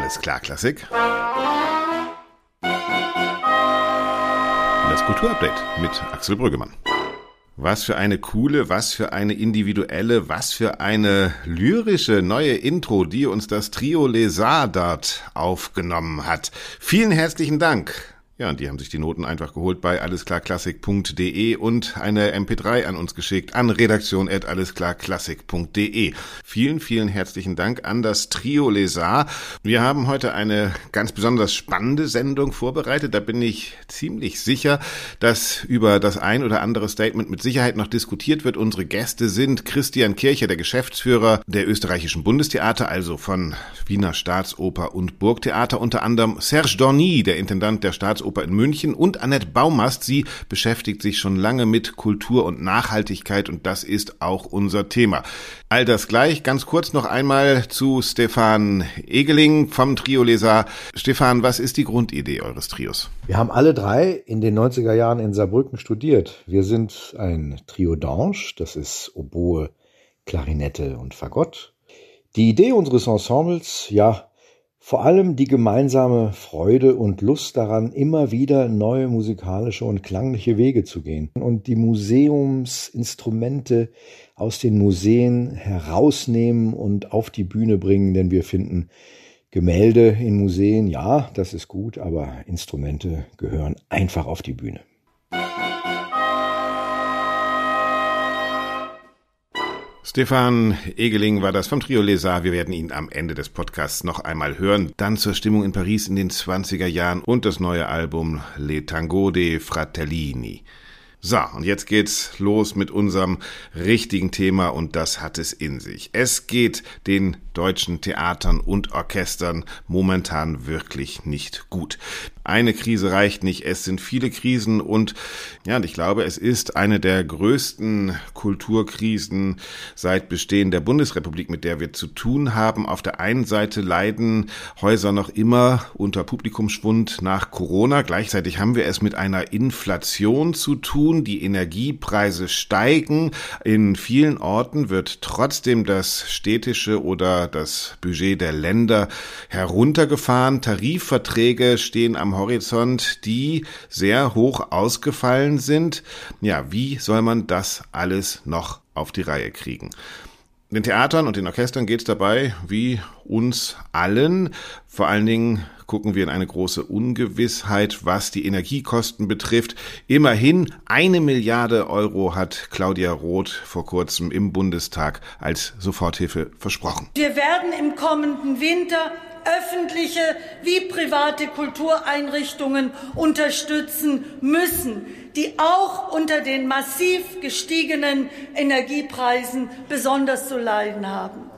Alles klar, Klassik. Das Kulturupdate mit Axel Brüggemann. Was für eine coole, was für eine individuelle, was für eine lyrische neue Intro, die uns das Trio Lesar dort aufgenommen hat. Vielen herzlichen Dank. Ja, und die haben sich die Noten einfach geholt bei allesklarklassik.de und eine MP3 an uns geschickt an redaktion.allesklarklassik.de. Vielen, vielen herzlichen Dank an das Trio Lesar. Wir haben heute eine ganz besonders spannende Sendung vorbereitet. Da bin ich ziemlich sicher, dass über das ein oder andere Statement mit Sicherheit noch diskutiert wird. Unsere Gäste sind Christian Kircher, der Geschäftsführer der österreichischen Bundestheater, also von Wiener Staatsoper und Burgtheater, unter anderem Serge Dorny, der Intendant der Staatsoper Staatsoper in München und Annette Baumast. Sie beschäftigt sich schon lange mit Kultur und Nachhaltigkeit und das ist auch unser Thema. All das gleich. Ganz kurz noch einmal zu Stefan Egeling vom Trio Leser. Stefan, was ist die Grundidee eures Trios? Wir haben alle drei in den 90er Jahren in Saarbrücken studiert. Wir sind ein Trio d'Ange, das ist Oboe, Klarinette und Fagott. Die Idee unseres Ensembles, ja, vor allem die gemeinsame Freude und Lust daran, immer wieder neue musikalische und klangliche Wege zu gehen und die Museumsinstrumente aus den Museen herausnehmen und auf die Bühne bringen, denn wir finden, Gemälde in Museen, ja, das ist gut, aber Instrumente gehören einfach auf die Bühne. Stefan Egeling war das vom Trio Lesar. Wir werden ihn am Ende des Podcasts noch einmal hören. Dann zur Stimmung in Paris in den 20er Jahren und das neue Album Le Tango de Fratellini. So, und jetzt geht's los mit unserem richtigen Thema und das hat es in sich. Es geht den deutschen Theatern und Orchestern momentan wirklich nicht gut. Eine Krise reicht nicht, es sind viele Krisen und ja, ich glaube, es ist eine der größten Kulturkrisen seit Bestehen der Bundesrepublik, mit der wir zu tun haben. Auf der einen Seite leiden Häuser noch immer unter Publikumsschwund nach Corona. Gleichzeitig haben wir es mit einer Inflation zu tun. Die Energiepreise steigen. In vielen Orten wird trotzdem das städtische oder das Budget der Länder heruntergefahren. Tarifverträge stehen am Horizont, die sehr hoch ausgefallen sind. Ja, wie soll man das alles noch auf die Reihe kriegen? Den Theatern und den Orchestern geht es dabei, wie uns allen, vor allen Dingen gucken wir in eine große Ungewissheit, was die Energiekosten betrifft. Immerhin eine Milliarde Euro hat Claudia Roth vor kurzem im Bundestag als Soforthilfe versprochen. Wir werden im kommenden Winter öffentliche wie private Kultureinrichtungen unterstützen müssen, die auch unter den massiv gestiegenen Energiepreisen besonders zu leiden haben.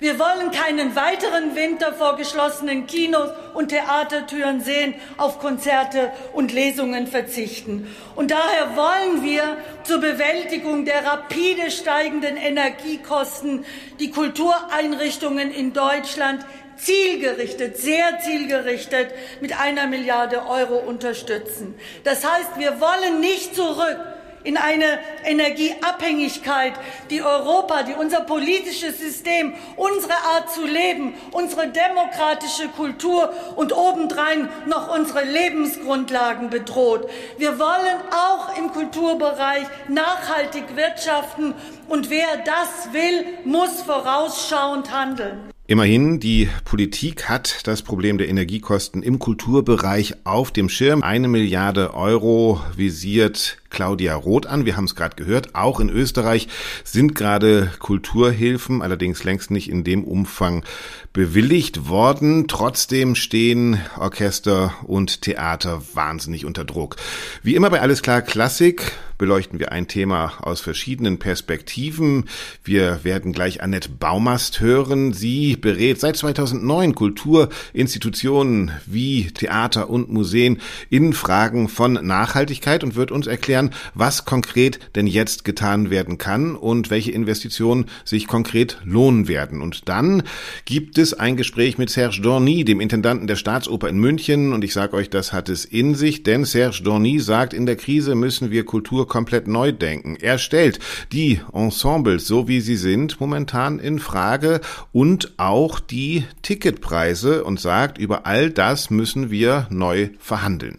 Wir wollen keinen weiteren Winter vor geschlossenen Kinos und Theatertüren sehen, auf Konzerte und Lesungen verzichten. Und daher wollen wir zur Bewältigung der rapide steigenden Energiekosten die Kultureinrichtungen in Deutschland zielgerichtet, sehr zielgerichtet mit einer Milliarde Euro unterstützen. Das heißt, wir wollen nicht zurück in eine Energieabhängigkeit, die Europa, die unser politisches System, unsere Art zu leben, unsere demokratische Kultur und obendrein noch unsere Lebensgrundlagen bedroht. Wir wollen auch im Kulturbereich nachhaltig wirtschaften und wer das will, muss vorausschauend handeln. Immerhin, die Politik hat das Problem der Energiekosten im Kulturbereich auf dem Schirm. Eine Milliarde Euro visiert Claudia Roth an. Wir haben es gerade gehört. Auch in Österreich sind gerade Kulturhilfen, allerdings längst nicht in dem Umfang bewilligt worden. Trotzdem stehen Orchester und Theater wahnsinnig unter Druck. Wie immer bei Alles klar Klassik beleuchten wir ein Thema aus verschiedenen Perspektiven. Wir werden gleich Annette Baumast hören. Sie berät seit 2009 Kulturinstitutionen wie Theater und Museen in Fragen von Nachhaltigkeit und wird uns erklären, erklären, was konkret denn jetzt getan werden kann und welche Investitionen sich konkret lohnen werden. Und dann gibt es ein Gespräch mit Serge Dorny, dem Intendanten der Staatsoper in München. Und ich sage euch, das hat es in sich, denn Serge Dorny sagt, in der Krise müssen wir Kultur komplett neu denken. Er stellt die Ensembles, so wie sie sind, momentan in Frage und auch die Ticketpreise und sagt, über all das müssen wir neu verhandeln.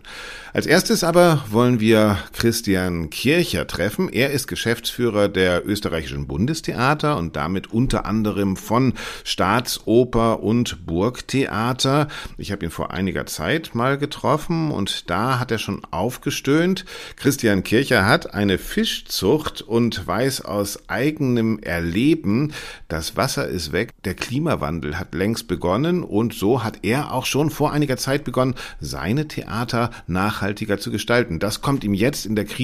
Als erstes aber wollen wir Christian Kircher treffen. Er ist Geschäftsführer der österreichischen Bundestheater und damit unter anderem von Staatsoper und Burgtheater. Ich habe ihn vor einiger Zeit mal getroffen und da hat er schon aufgestöhnt. Christian Kircher hat eine Fischzucht und weiß aus eigenem Erleben, das Wasser ist weg, der Klimawandel hat längst begonnen und so hat er auch schon vor einiger Zeit begonnen, seine Theater nach nachhaltiger zu gestalten. Das kommt ihm jetzt in der Krise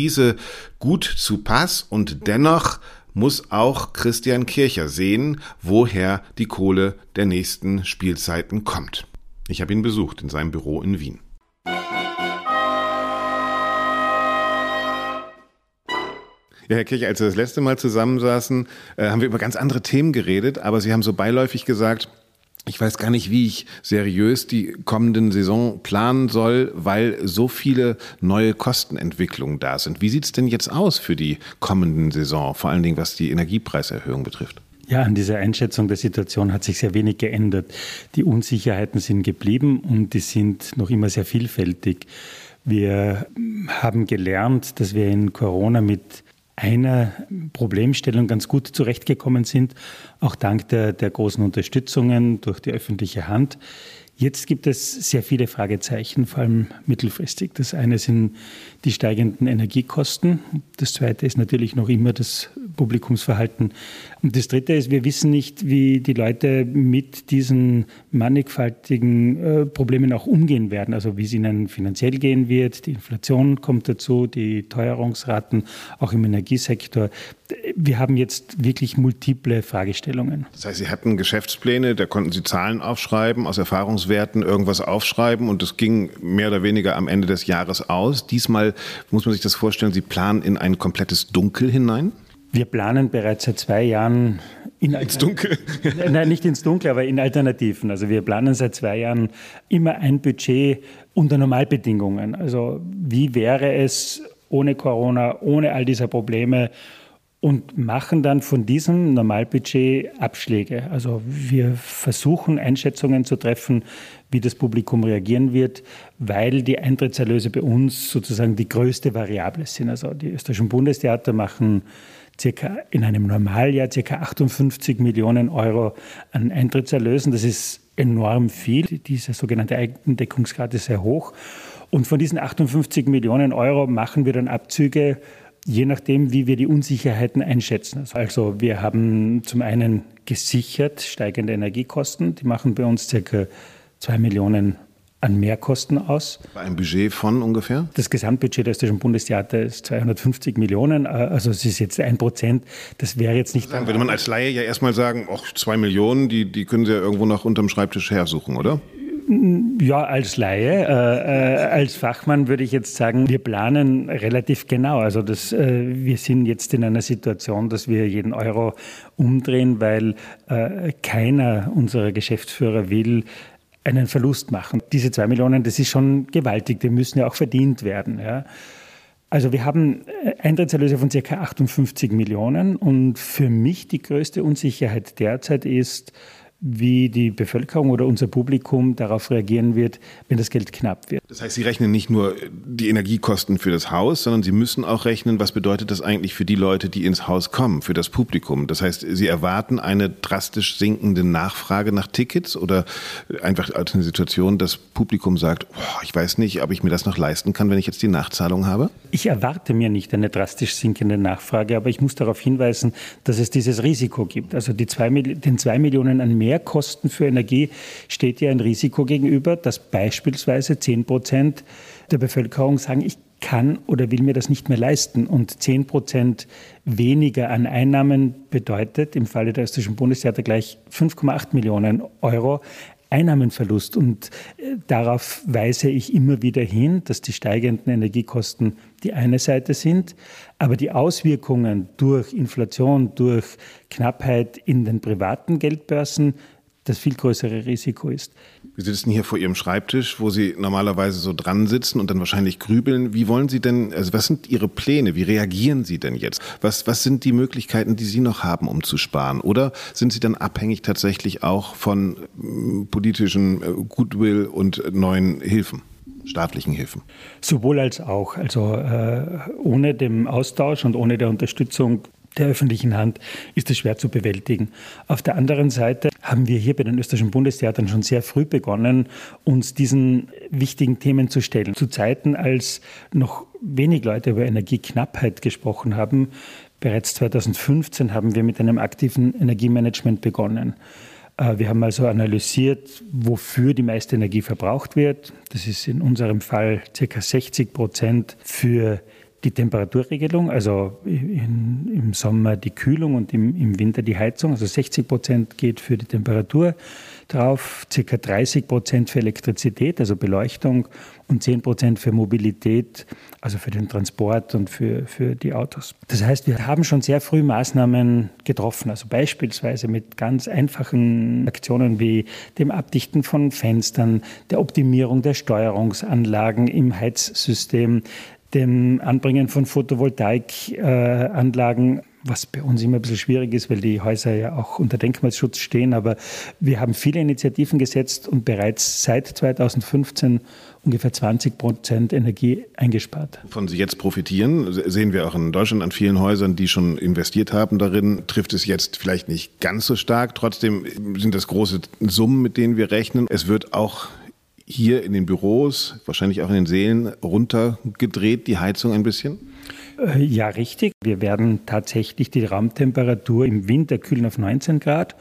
gut zu Pass und dennoch muss auch Christian Kircher sehen, woher die Kohle der nächsten Spielzeiten kommt. Ich habe ihn besucht in seinem Büro in Wien. Ja, Herr Kircher, als wir das letzte Mal zusammensaßen, äh, haben wir über ganz andere Themen geredet, aber Sie haben so beiläufig gesagt, ich weiß gar nicht, wie ich seriös die kommenden Saison planen soll, weil so viele neue Kostenentwicklungen da sind. Wie sieht es denn jetzt aus für die kommenden Saison, vor allen Dingen was die Energiepreiserhöhung betrifft? Ja, an dieser Einschätzung der Situation hat sich sehr wenig geändert. Die Unsicherheiten sind geblieben und die sind noch immer sehr vielfältig. Wir haben gelernt, dass wir in Corona mit einer Problemstellung ganz gut zurechtgekommen sind, auch dank der, der großen Unterstützungen durch die öffentliche Hand. Jetzt gibt es sehr viele Fragezeichen, vor allem mittelfristig. Das eine sind die steigenden Energiekosten. Das zweite ist natürlich noch immer das Publikumsverhalten. Und das dritte ist, wir wissen nicht, wie die Leute mit diesen mannigfaltigen äh, Problemen auch umgehen werden. Also wie es ihnen finanziell gehen wird. Die Inflation kommt dazu, die Teuerungsraten auch im Energiesektor. Wir haben jetzt wirklich multiple Fragestellungen. Das heißt, Sie hatten Geschäftspläne, da konnten Sie Zahlen aufschreiben, aus Erfahrungswerten irgendwas aufschreiben und das ging mehr oder weniger am Ende des Jahres aus. Diesmal muss man sich das vorstellen, Sie planen in ein komplettes Dunkel hinein? Wir planen bereits seit zwei Jahren in ins Dunkel? Nein, nicht ins Dunkel, aber in Alternativen. Also wir planen seit zwei Jahren immer ein Budget unter Normalbedingungen. Also wie wäre es ohne Corona, ohne all diese Probleme und machen dann von diesem Normalbudget Abschläge. Also wir versuchen Einschätzungen zu treffen, wie das Publikum reagieren wird, weil die Eintrittserlöse bei uns sozusagen die größte Variable sind. Also die österreichischen Bundestheater machen circa in einem Normaljahr circa 58 Millionen Euro an Eintrittserlösen. Das ist enorm viel. Dieser sogenannte Eigendeckungsgrad ist sehr hoch. Und von diesen 58 Millionen Euro machen wir dann Abzüge, je nachdem, wie wir die Unsicherheiten einschätzen. Also wir haben zum einen gesichert steigende Energiekosten. Die machen bei uns circa zwei Millionen an Mehrkosten aus. Bei einem Budget von ungefähr? Das Gesamtbudget des Österreichischen Bundestheater ist 250 Millionen, äh, also es ist jetzt ein Prozent. Das wäre jetzt nicht. Sagen, würde man als Laie ja erstmal sagen, ach, zwei Millionen, die, die können Sie ja irgendwo noch unterm Schreibtisch hersuchen, oder? Ja, als Laie, äh, äh, als Fachmann würde ich jetzt sagen, wir planen relativ genau. Also das, äh, wir sind jetzt in einer Situation, dass wir jeden Euro umdrehen, weil äh, keiner unserer Geschäftsführer will, einen Verlust machen. Diese zwei Millionen, das ist schon gewaltig, die müssen ja auch verdient werden. Ja. Also wir haben äh, Eintrittserlöse von ca. 58 Millionen und für mich die größte Unsicherheit derzeit ist, wie die Bevölkerung oder unser Publikum darauf reagieren wird, wenn das Geld knapp wird. Das heißt, Sie rechnen nicht nur die Energiekosten für das Haus, sondern Sie müssen auch rechnen, was bedeutet das eigentlich für die Leute, die ins Haus kommen, für das Publikum. Das heißt, Sie erwarten eine drastisch sinkende Nachfrage nach Tickets oder einfach eine Situation, das Publikum sagt, oh, ich weiß nicht, ob ich mir das noch leisten kann, wenn ich jetzt die Nachzahlung habe? Ich erwarte mir nicht eine drastisch sinkende Nachfrage, aber ich muss darauf hinweisen, dass es dieses Risiko gibt. Also die zwei, den zwei Millionen an mehr Mehrkosten für Energie steht ja ein Risiko gegenüber, dass beispielsweise 10 Prozent der Bevölkerung sagen, ich kann oder will mir das nicht mehr leisten. Und 10 Prozent weniger an Einnahmen bedeutet im Falle der österreichischen Bundestheater gleich 5,8 Millionen Euro Einnahmenverlust. Und äh, darauf weise ich immer wieder hin, dass die steigenden Energiekosten die eine Seite sind, aber die Auswirkungen durch Inflation, durch Knappheit in den privaten Geldbörsen das viel größere Risiko ist. Sie sitzen hier vor Ihrem Schreibtisch, wo Sie normalerweise so dran sitzen und dann wahrscheinlich grübeln. Wie wollen Sie denn, also was sind Ihre Pläne? Wie reagieren Sie denn jetzt? Was, was sind die Möglichkeiten, die Sie noch haben, um zu sparen? Oder sind Sie dann abhängig tatsächlich auch von äh, politischen äh, Goodwill und neuen Hilfen? staatlichen Hilfen? Sowohl als auch. Also äh, ohne den Austausch und ohne der Unterstützung der öffentlichen Hand ist es schwer zu bewältigen. Auf der anderen Seite haben wir hier bei den österreichischen Bundestheatern schon sehr früh begonnen, uns diesen wichtigen Themen zu stellen. Zu Zeiten, als noch wenig Leute über Energieknappheit gesprochen haben, bereits 2015 haben wir mit einem aktiven Energiemanagement begonnen. Äh, wir haben also analysiert, wofür die meiste Energie verbraucht wird. Das ist in unserem Fall ca. 60 Prozent für die Temperaturregelung, also in, im Sommer die Kühlung und im, im Winter die Heizung. Also 60 Prozent geht für die Temperatur drauf, circa 30 Prozent für Elektrizität, also Beleuchtung und 10 Prozent für Mobilität, also für den Transport und für, für die Autos. Das heißt, wir haben schon sehr früh Maßnahmen getroffen, also beispielsweise mit ganz einfachen Aktionen wie dem Abdichten von Fenstern, der Optimierung der Steuerungsanlagen im Heizsystem, dem Anbringen von Photovoltaikanlagen, was bei uns immer ein bisschen schwierig ist, weil die Häuser ja auch unter Denkmalschutz stehen. Aber wir haben viele Initiativen gesetzt und bereits seit 2015 ungefähr 20 Prozent Energie eingespart. Von Sie jetzt profitieren, sehen wir auch in Deutschland an vielen Häusern, die schon investiert haben darin, trifft es jetzt vielleicht nicht ganz so stark. Trotzdem sind das große Summen, mit denen wir rechnen. Es wird auch hier in den Büros, wahrscheinlich auch in den Seelen, runtergedreht, die Heizung ein bisschen? Äh, ja, richtig. Wir werden tatsächlich die Raumtemperatur im Winter kühlen auf 19 Grad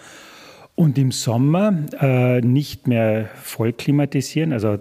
und im Sommer äh, nicht mehr voll klimatisieren. Also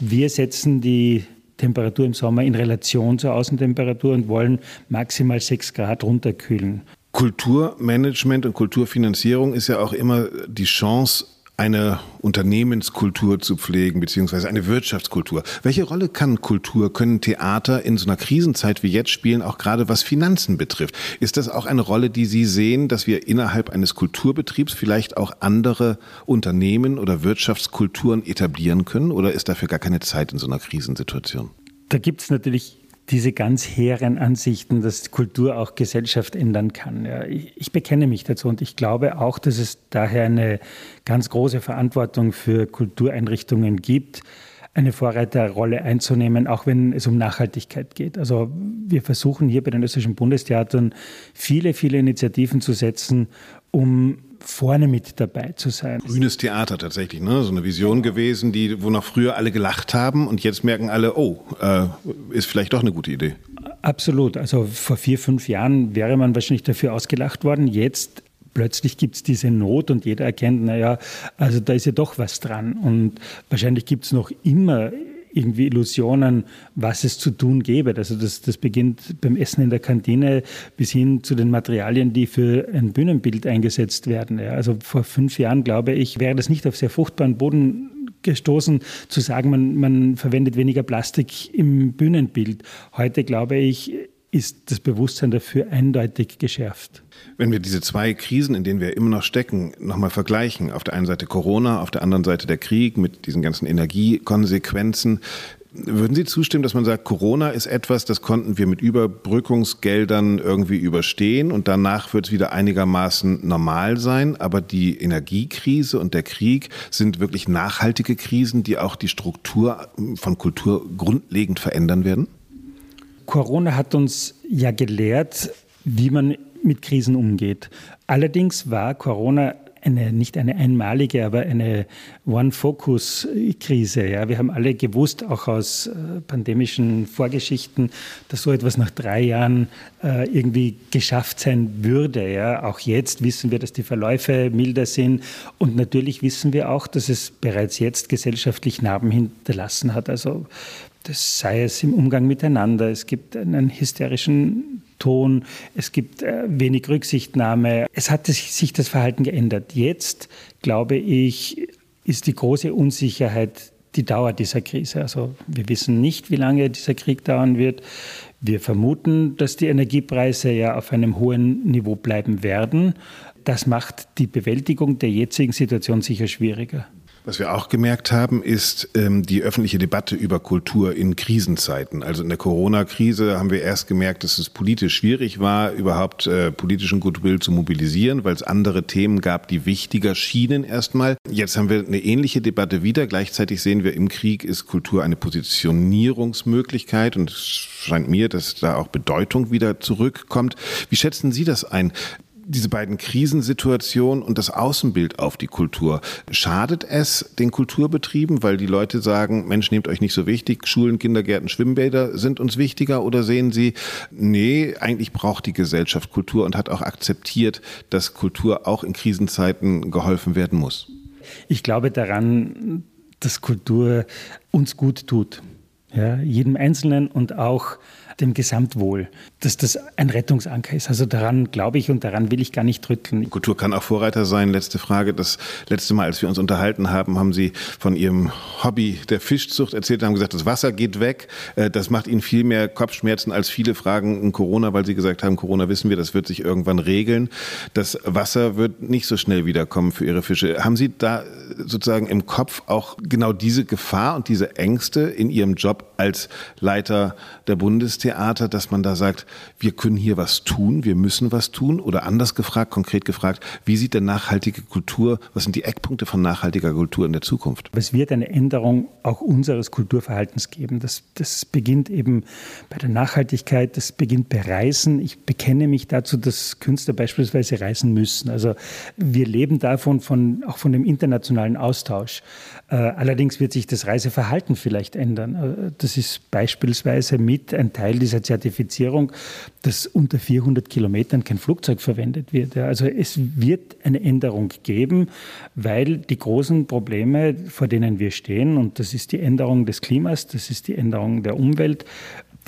wir setzen die Temperatur im Sommer in Relation zur Außentemperatur und wollen maximal 6 Grad runterkühlen. Kulturmanagement und Kulturfinanzierung ist ja auch immer die Chance, eine Unternehmenskultur zu pflegen, beziehungsweise eine Wirtschaftskultur. Welche Rolle kann Kultur, können Theater in so einer Krisenzeit wie jetzt spielen, auch gerade was Finanzen betrifft? Ist das auch eine Rolle, die Sie sehen, dass wir innerhalb eines Kulturbetriebs vielleicht auch andere Unternehmen oder Wirtschaftskulturen etablieren können? Oder ist dafür gar keine Zeit in so einer Krisensituation? Da gibt es natürlich diese ganz hehren Ansichten, dass Kultur auch Gesellschaft ändern kann. Ja, ich, ich, bekenne mich dazu und ich glaube auch, dass es daher eine ganz große Verantwortung für Kultureinrichtungen gibt, eine Vorreiterrolle einzunehmen, auch wenn es um Nachhaltigkeit geht. Also wir versuchen hier bei den österreichischen Bundestheatern viele, viele Initiativen zu setzen, um vorne mit dabei zu sein. Grünes Theater tatsächlich, ne? So eine Vision gewesen, die, wo noch früher alle gelacht haben und jetzt merken alle, oh, äh, ist vielleicht doch eine gute Idee. Absolut. Also vor vier, fünf Jahren wäre man wahrscheinlich dafür ausgelacht worden. Jetzt plötzlich gibt es diese Not und jeder erkennt, naja, also da ist ja doch was dran. Und wahrscheinlich gibt es noch immer irgendwie Illusionen, was es zu tun gäbe. Also das, das beginnt beim Essen in der Kantine bis hin zu den Materialien, die für ein Bühnenbild eingesetzt werden. Ja, also vor fünf Jahren, glaube ich, wäre das nicht auf sehr fruchtbaren Boden gestoßen, zu sagen, man, man verwendet weniger Plastik im Bühnenbild. Heute, glaube ich, ist das Bewusstsein dafür eindeutig geschärft. Wenn wir diese zwei Krisen, in denen wir immer noch stecken, nochmal vergleichen, auf der einen Seite Corona, auf der anderen Seite der Krieg mit diesen ganzen Energiekonsequenzen, würden Sie zustimmen, dass man sagt, Corona ist etwas, das konnten wir mit Überbrückungsgeldern irgendwie überstehen und danach wird es wieder einigermaßen normal sein, aber die Energiekrise und der Krieg sind wirklich nachhaltige Krisen, die auch die Struktur von Kultur grundlegend verändern werden? Corona hat uns ja gelehrt, wie man mit Krisen umgeht. Allerdings war Corona eine, nicht eine einmalige, aber eine One-Focus-Krise. Ja. Wir haben alle gewusst, auch aus äh, pandemischen Vorgeschichten, dass so etwas nach drei Jahren äh, irgendwie geschafft sein würde. Ja. Auch jetzt wissen wir, dass die Verläufe milder sind. Und natürlich wissen wir auch, dass es bereits jetzt gesellschaftlich Narben hinterlassen hat. Also das sei es im Umgang miteinander. Es gibt einen hysterischen Ton, es gibt äh, wenig Rücksichtnahme. Es hat sich das Verhalten geändert. Jetzt, glaube ich, ist die große Unsicherheit die Dauer dieser Krise. Also wir wissen nicht, wie lange dieser Krieg dauern wird. Wir vermuten, dass die Energiepreise ja auf einem hohen Niveau bleiben werden. Das macht die Bewältigung der jetzigen Situation sicher schwieriger. Was wir auch gemerkt haben, ist ähm, die öffentliche Debatte über Kultur in Krisenzeiten. Also in der Corona-Krise haben wir erst gemerkt, dass es politisch schwierig war, überhaupt äh, politischen Goodwill zu mobilisieren, weil es andere Themen gab, die wichtiger schienen erstmal. Jetzt haben wir eine ähnliche Debatte wieder. Gleichzeitig sehen wir, im Krieg ist Kultur eine Positionierungsmöglichkeit und es scheint mir, dass da auch Bedeutung wieder zurückkommt. Wie schätzen Sie das ein? Diese beiden Krisensituationen und das Außenbild auf die Kultur. Schadet es den Kulturbetrieben, weil die Leute sagen, Mensch, nehmt euch nicht so wichtig, Schulen, Kindergärten, Schwimmbäder sind uns wichtiger? Oder sehen Sie, nee, eigentlich braucht die Gesellschaft Kultur und hat auch akzeptiert, dass Kultur auch in Krisenzeiten geholfen werden muss? Ich glaube daran, dass Kultur uns gut tut. Ja, jedem Einzelnen und auch dem Gesamtwohl, dass das ein Rettungsanker ist. Also daran glaube ich und daran will ich gar nicht rütteln. Kultur kann auch Vorreiter sein. Letzte Frage. Das letzte Mal, als wir uns unterhalten haben, haben Sie von Ihrem Hobby der Fischzucht erzählt, haben gesagt, das Wasser geht weg. Äh, das macht Ihnen viel mehr Kopfschmerzen als viele Fragen in Corona, weil Sie gesagt haben, Corona wissen wir, das wird sich irgendwann regeln. Das Wasser wird nicht so schnell wiederkommen für Ihre Fische. Haben Sie da sozusagen im Kopf auch genau diese Gefahr und diese Ängste in Ihrem Job als Leiter der Bundestheater? Theater, dass man da sagt, wir können hier was tun, wir müssen was tun? Oder anders gefragt, konkret gefragt, wie sieht denn nachhaltige Kultur, was sind die Eckpunkte von nachhaltiger Kultur in der Zukunft? Es wird eine Änderung auch unseres Kulturverhaltens geben. Das, das beginnt eben bei der Nachhaltigkeit, das beginnt bei Reisen. Ich bekenne mich dazu, dass Künstler beispielsweise reisen müssen. Also wir leben davon, von, auch von dem internationalen Austausch. Äh, allerdings wird sich das Reiseverhalten vielleicht ändern. Äh, das ist beispielsweise mit ein Teil Teil dieser Zertifizierung, dass unter 400 Kilometern kein Flugzeug verwendet wird. Also es wird eine Änderung geben, weil die großen Probleme, vor denen wir stehen, und das ist die Änderung des Klimas, das ist die Änderung der Umwelt,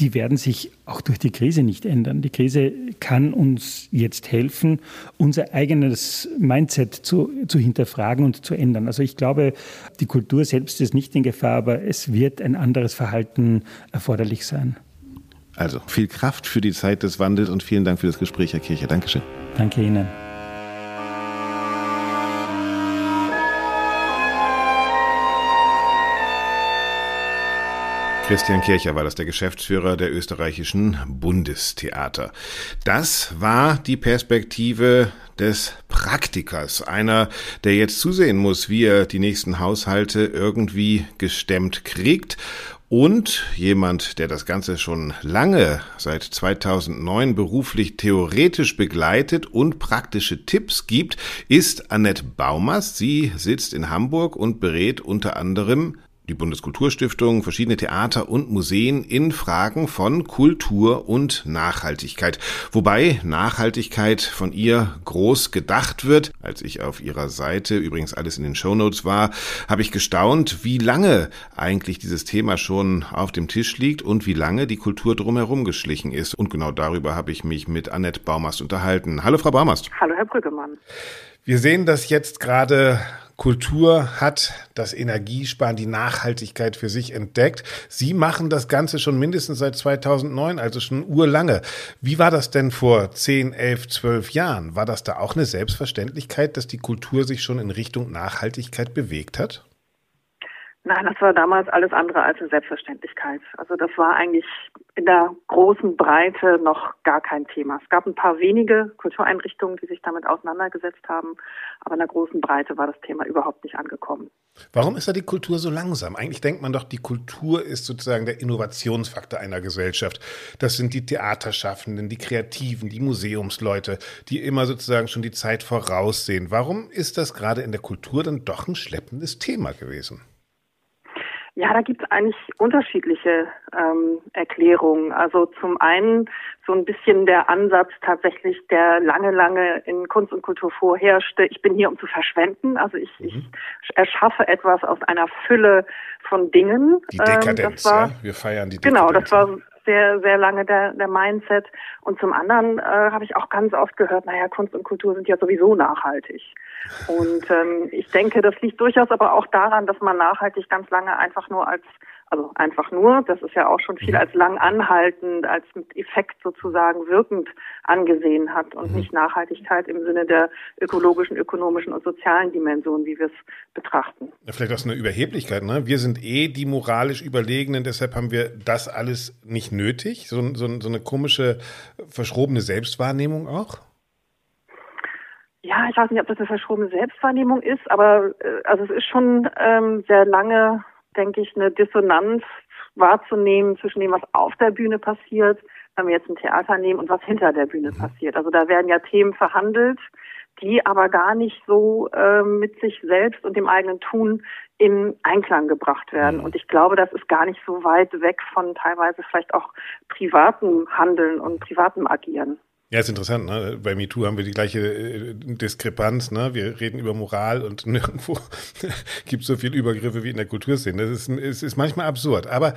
die werden sich auch durch die Krise nicht ändern. Die Krise kann uns jetzt helfen, unser eigenes Mindset zu, zu hinterfragen und zu ändern. Also ich glaube, die Kultur selbst ist nicht in Gefahr, aber es wird ein anderes Verhalten erforderlich sein. Also viel Kraft für die Zeit des Wandels und vielen Dank für das Gespräch, Herr Kircher. Dankeschön. Danke Ihnen. Christian Kircher war das der Geschäftsführer der österreichischen Bundestheater. Das war die Perspektive des Praktikers, einer, der jetzt zusehen muss, wie er die nächsten Haushalte irgendwie gestemmt kriegt und jemand, der das Ganze schon lange, seit 2009 beruflich theoretisch begleitet und praktische Tipps gibt, ist Annette Baumast. Sie sitzt in Hamburg und berät unter anderem die Bundeskulturstiftung, verschiedene Theater und Museen in Fragen von Kultur und Nachhaltigkeit. Wobei Nachhaltigkeit von ihr groß gedacht wird. Als ich auf ihrer Seite, übrigens alles in den Shownotes war, habe ich gestaunt, wie lange eigentlich dieses Thema schon auf dem Tisch liegt und wie lange die Kultur drumherum geschlichen ist. Und genau darüber habe ich mich mit Annette Baumast unterhalten. Hallo, Frau Baumast. Hallo, Herr Brüggemann. Wir sehen das jetzt gerade Kultur hat das Energiesparen, die Nachhaltigkeit für sich entdeckt. Sie machen das Ganze schon mindestens seit 2009, also schon urlange. Wie war das denn vor 10, 11, 12 Jahren? War das da auch eine Selbstverständlichkeit, dass die Kultur sich schon in Richtung Nachhaltigkeit bewegt hat? Nein, das war damals alles andere als eine Selbstverständlichkeit. Also das war eigentlich in der großen Breite noch gar kein Thema. Es gab ein paar wenige Kultureinrichtungen, die sich damit auseinandergesetzt haben, aber in der großen Breite war das Thema überhaupt nicht angekommen. Warum ist da die Kultur so langsam? Eigentlich denkt man doch, die Kultur ist sozusagen der Innovationsfaktor einer Gesellschaft. Das sind die Theaterschaffenden, die Kreativen, die Museumsleute, die immer sozusagen schon die Zeit voraussehen. Warum ist das gerade in der Kultur dann doch ein schleppendes Thema gewesen? Ja, da gibt es eigentlich unterschiedliche ähm, Erklärungen. Also zum einen so ein bisschen der Ansatz tatsächlich, der lange, lange in Kunst und Kultur vorherrschte. Ich bin hier, um zu verschwenden. Also ich, mhm. ich erschaffe etwas aus einer Fülle von Dingen. Die Dekadenz, ähm, war, ja. Wir feiern die Dekadenz. Genau, das war sehr, sehr lange der, der Mindset. Und zum anderen äh, habe ich auch ganz oft gehört, naja, Kunst und Kultur sind ja sowieso nachhaltig. Und ähm, ich denke, das liegt durchaus aber auch daran, dass man nachhaltig ganz lange einfach nur als also einfach nur, das ist ja auch schon viel mhm. als lang anhaltend, als mit Effekt sozusagen wirkend angesehen hat und mhm. nicht Nachhaltigkeit im Sinne der ökologischen, ökonomischen und sozialen Dimension, wie wir es betrachten. Ja, vielleicht auch so eine Überheblichkeit, ne? Wir sind eh die moralisch Überlegenen, deshalb haben wir das alles nicht nötig. So, so, so eine komische, verschrobene Selbstwahrnehmung auch? Ja, ich weiß nicht, ob das eine verschrobene Selbstwahrnehmung ist, aber äh, also es ist schon ähm, sehr lange denke ich, eine Dissonanz wahrzunehmen zwischen dem, was auf der Bühne passiert, wenn wir jetzt ein Theater nehmen, und was hinter der Bühne mhm. passiert. Also da werden ja Themen verhandelt, die aber gar nicht so äh, mit sich selbst und dem eigenen Tun in Einklang gebracht werden. Mhm. Und ich glaube, das ist gar nicht so weit weg von teilweise vielleicht auch privatem Handeln und privatem Agieren. Ja, ist interessant. Ne? Bei MeToo haben wir die gleiche äh, Diskrepanz. Ne? Wir reden über Moral und nirgendwo gibt es so viele Übergriffe wie in der Kulturszene. Das ist, ist, ist manchmal absurd. Aber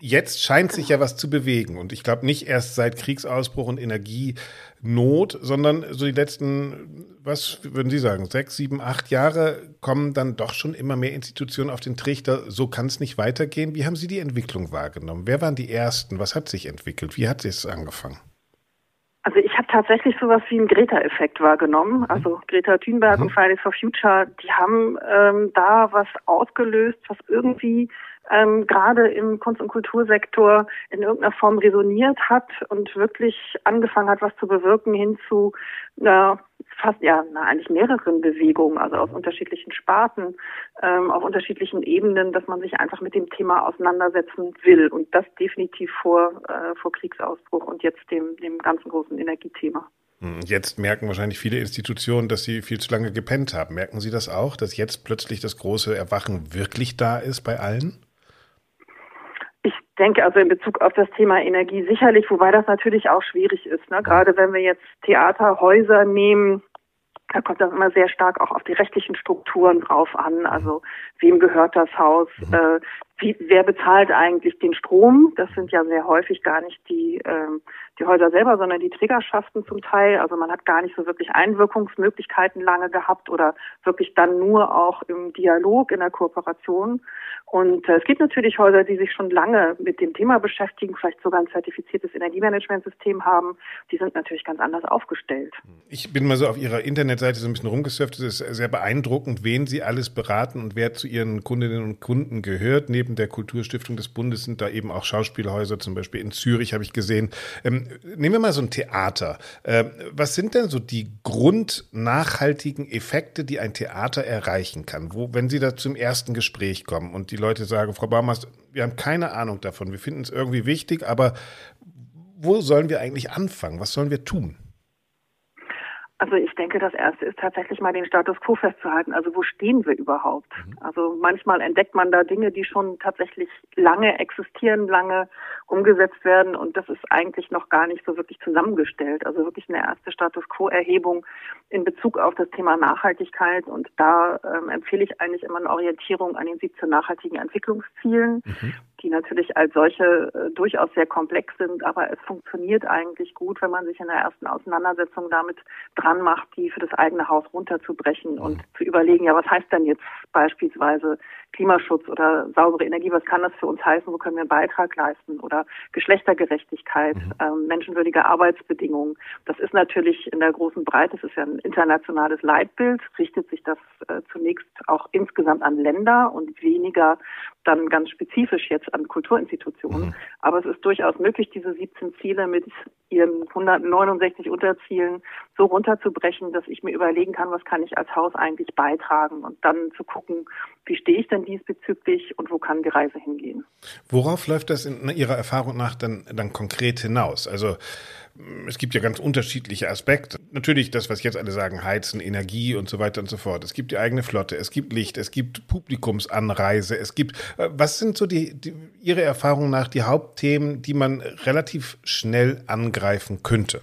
jetzt scheint sich ja was zu bewegen. Und ich glaube nicht erst seit Kriegsausbruch und Energienot, sondern so die letzten, was würden Sie sagen, sechs, sieben, acht Jahre kommen dann doch schon immer mehr Institutionen auf den Trichter. So kann es nicht weitergehen. Wie haben Sie die Entwicklung wahrgenommen? Wer waren die Ersten? Was hat sich entwickelt? Wie hat es angefangen? Also ich habe tatsächlich sowas wie einen Greta-Effekt wahrgenommen. Mhm. Also Greta Thunberg mhm. und Fridays for Future, die haben ähm, da was ausgelöst, was irgendwie ähm, gerade im Kunst- und Kultursektor in irgendeiner Form resoniert hat und wirklich angefangen hat, was zu bewirken hin zu einer fast ja na, eigentlich mehreren Bewegungen, also aus unterschiedlichen Sparten, ähm, auf unterschiedlichen Ebenen, dass man sich einfach mit dem Thema auseinandersetzen will und das definitiv vor äh, vor Kriegsausbruch und jetzt dem dem ganzen großen Energiethema. Hm, jetzt merken wahrscheinlich viele Institutionen, dass sie viel zu lange gepennt haben. Merken Sie das auch, dass jetzt plötzlich das große Erwachen wirklich da ist bei allen? Ich denke also in Bezug auf das Thema Energie sicherlich, wobei das natürlich auch schwierig ist. Ne? Gerade wenn wir jetzt Theaterhäuser nehmen, da kommt das immer sehr stark auch auf die rechtlichen Strukturen drauf an. Also wem gehört das Haus? Mhm. Äh, wie, wer bezahlt eigentlich den Strom? Das sind ja sehr häufig gar nicht die, ähm, die Häuser selber, sondern die Trägerschaften zum Teil. Also man hat gar nicht so wirklich Einwirkungsmöglichkeiten lange gehabt oder wirklich dann nur auch im Dialog, in der Kooperation. Und äh, es gibt natürlich Häuser, die sich schon lange mit dem Thema beschäftigen, vielleicht sogar ein zertifiziertes Energiemanagementsystem haben. Die sind natürlich ganz anders aufgestellt. Ich bin mal so auf Ihrer Internetseite so ein bisschen rumgesurft. Es ist sehr beeindruckend, wen Sie alles beraten und wer zu Ihren Kundinnen und Kunden gehört. Neben der Kulturstiftung des Bundes sind da eben auch Schauspielhäuser, zum Beispiel in Zürich habe ich gesehen. Ähm, nehmen wir mal so ein Theater. Ähm, was sind denn so die grundnachhaltigen Effekte, die ein Theater erreichen kann? Wo, wenn Sie da zum ersten Gespräch kommen und die Leute sagen, Frau Baumast, wir haben keine Ahnung davon, wir finden es irgendwie wichtig, aber wo sollen wir eigentlich anfangen? Was sollen wir tun? Also ich denke, das Erste ist tatsächlich mal den Status quo festzuhalten. Also wo stehen wir überhaupt? Mhm. Also manchmal entdeckt man da Dinge, die schon tatsächlich lange existieren, lange umgesetzt werden und das ist eigentlich noch gar nicht so wirklich zusammengestellt. Also wirklich eine erste Status quo-Erhebung in Bezug auf das Thema Nachhaltigkeit und da ähm, empfehle ich eigentlich immer eine Orientierung an den 17 nachhaltigen Entwicklungszielen. Mhm die natürlich als solche äh, durchaus sehr komplex sind, aber es funktioniert eigentlich gut, wenn man sich in der ersten Auseinandersetzung damit dran macht, die für das eigene Haus runterzubrechen und mhm. zu überlegen, ja, was heißt denn jetzt beispielsweise Klimaschutz oder saubere Energie, was kann das für uns heißen, wo können wir einen Beitrag leisten oder Geschlechtergerechtigkeit, mhm. ähm, menschenwürdige Arbeitsbedingungen. Das ist natürlich in der großen Breite, es ist ja ein internationales Leitbild, richtet sich das äh, zunächst auch insgesamt an Länder und weniger dann ganz spezifisch jetzt an Kulturinstitutionen. Mhm. Aber es ist durchaus möglich, diese 17 Ziele mit ihren 169 Unterzielen so runterzubrechen, dass ich mir überlegen kann, was kann ich als Haus eigentlich beitragen und dann zu gucken, wie stehe ich denn diesbezüglich und wo kann die Reise hingehen. Worauf läuft das in Ihrer Erfahrung nach dann, dann konkret hinaus? Also es gibt ja ganz unterschiedliche Aspekte. Natürlich das, was jetzt alle sagen, Heizen, Energie und so weiter und so fort. Es gibt die eigene Flotte, es gibt Licht, es gibt Publikumsanreise, es gibt, äh, was sind so die, die Ihre Erfahrung nach die Hauptthemen, die man relativ schnell angreifen könnte?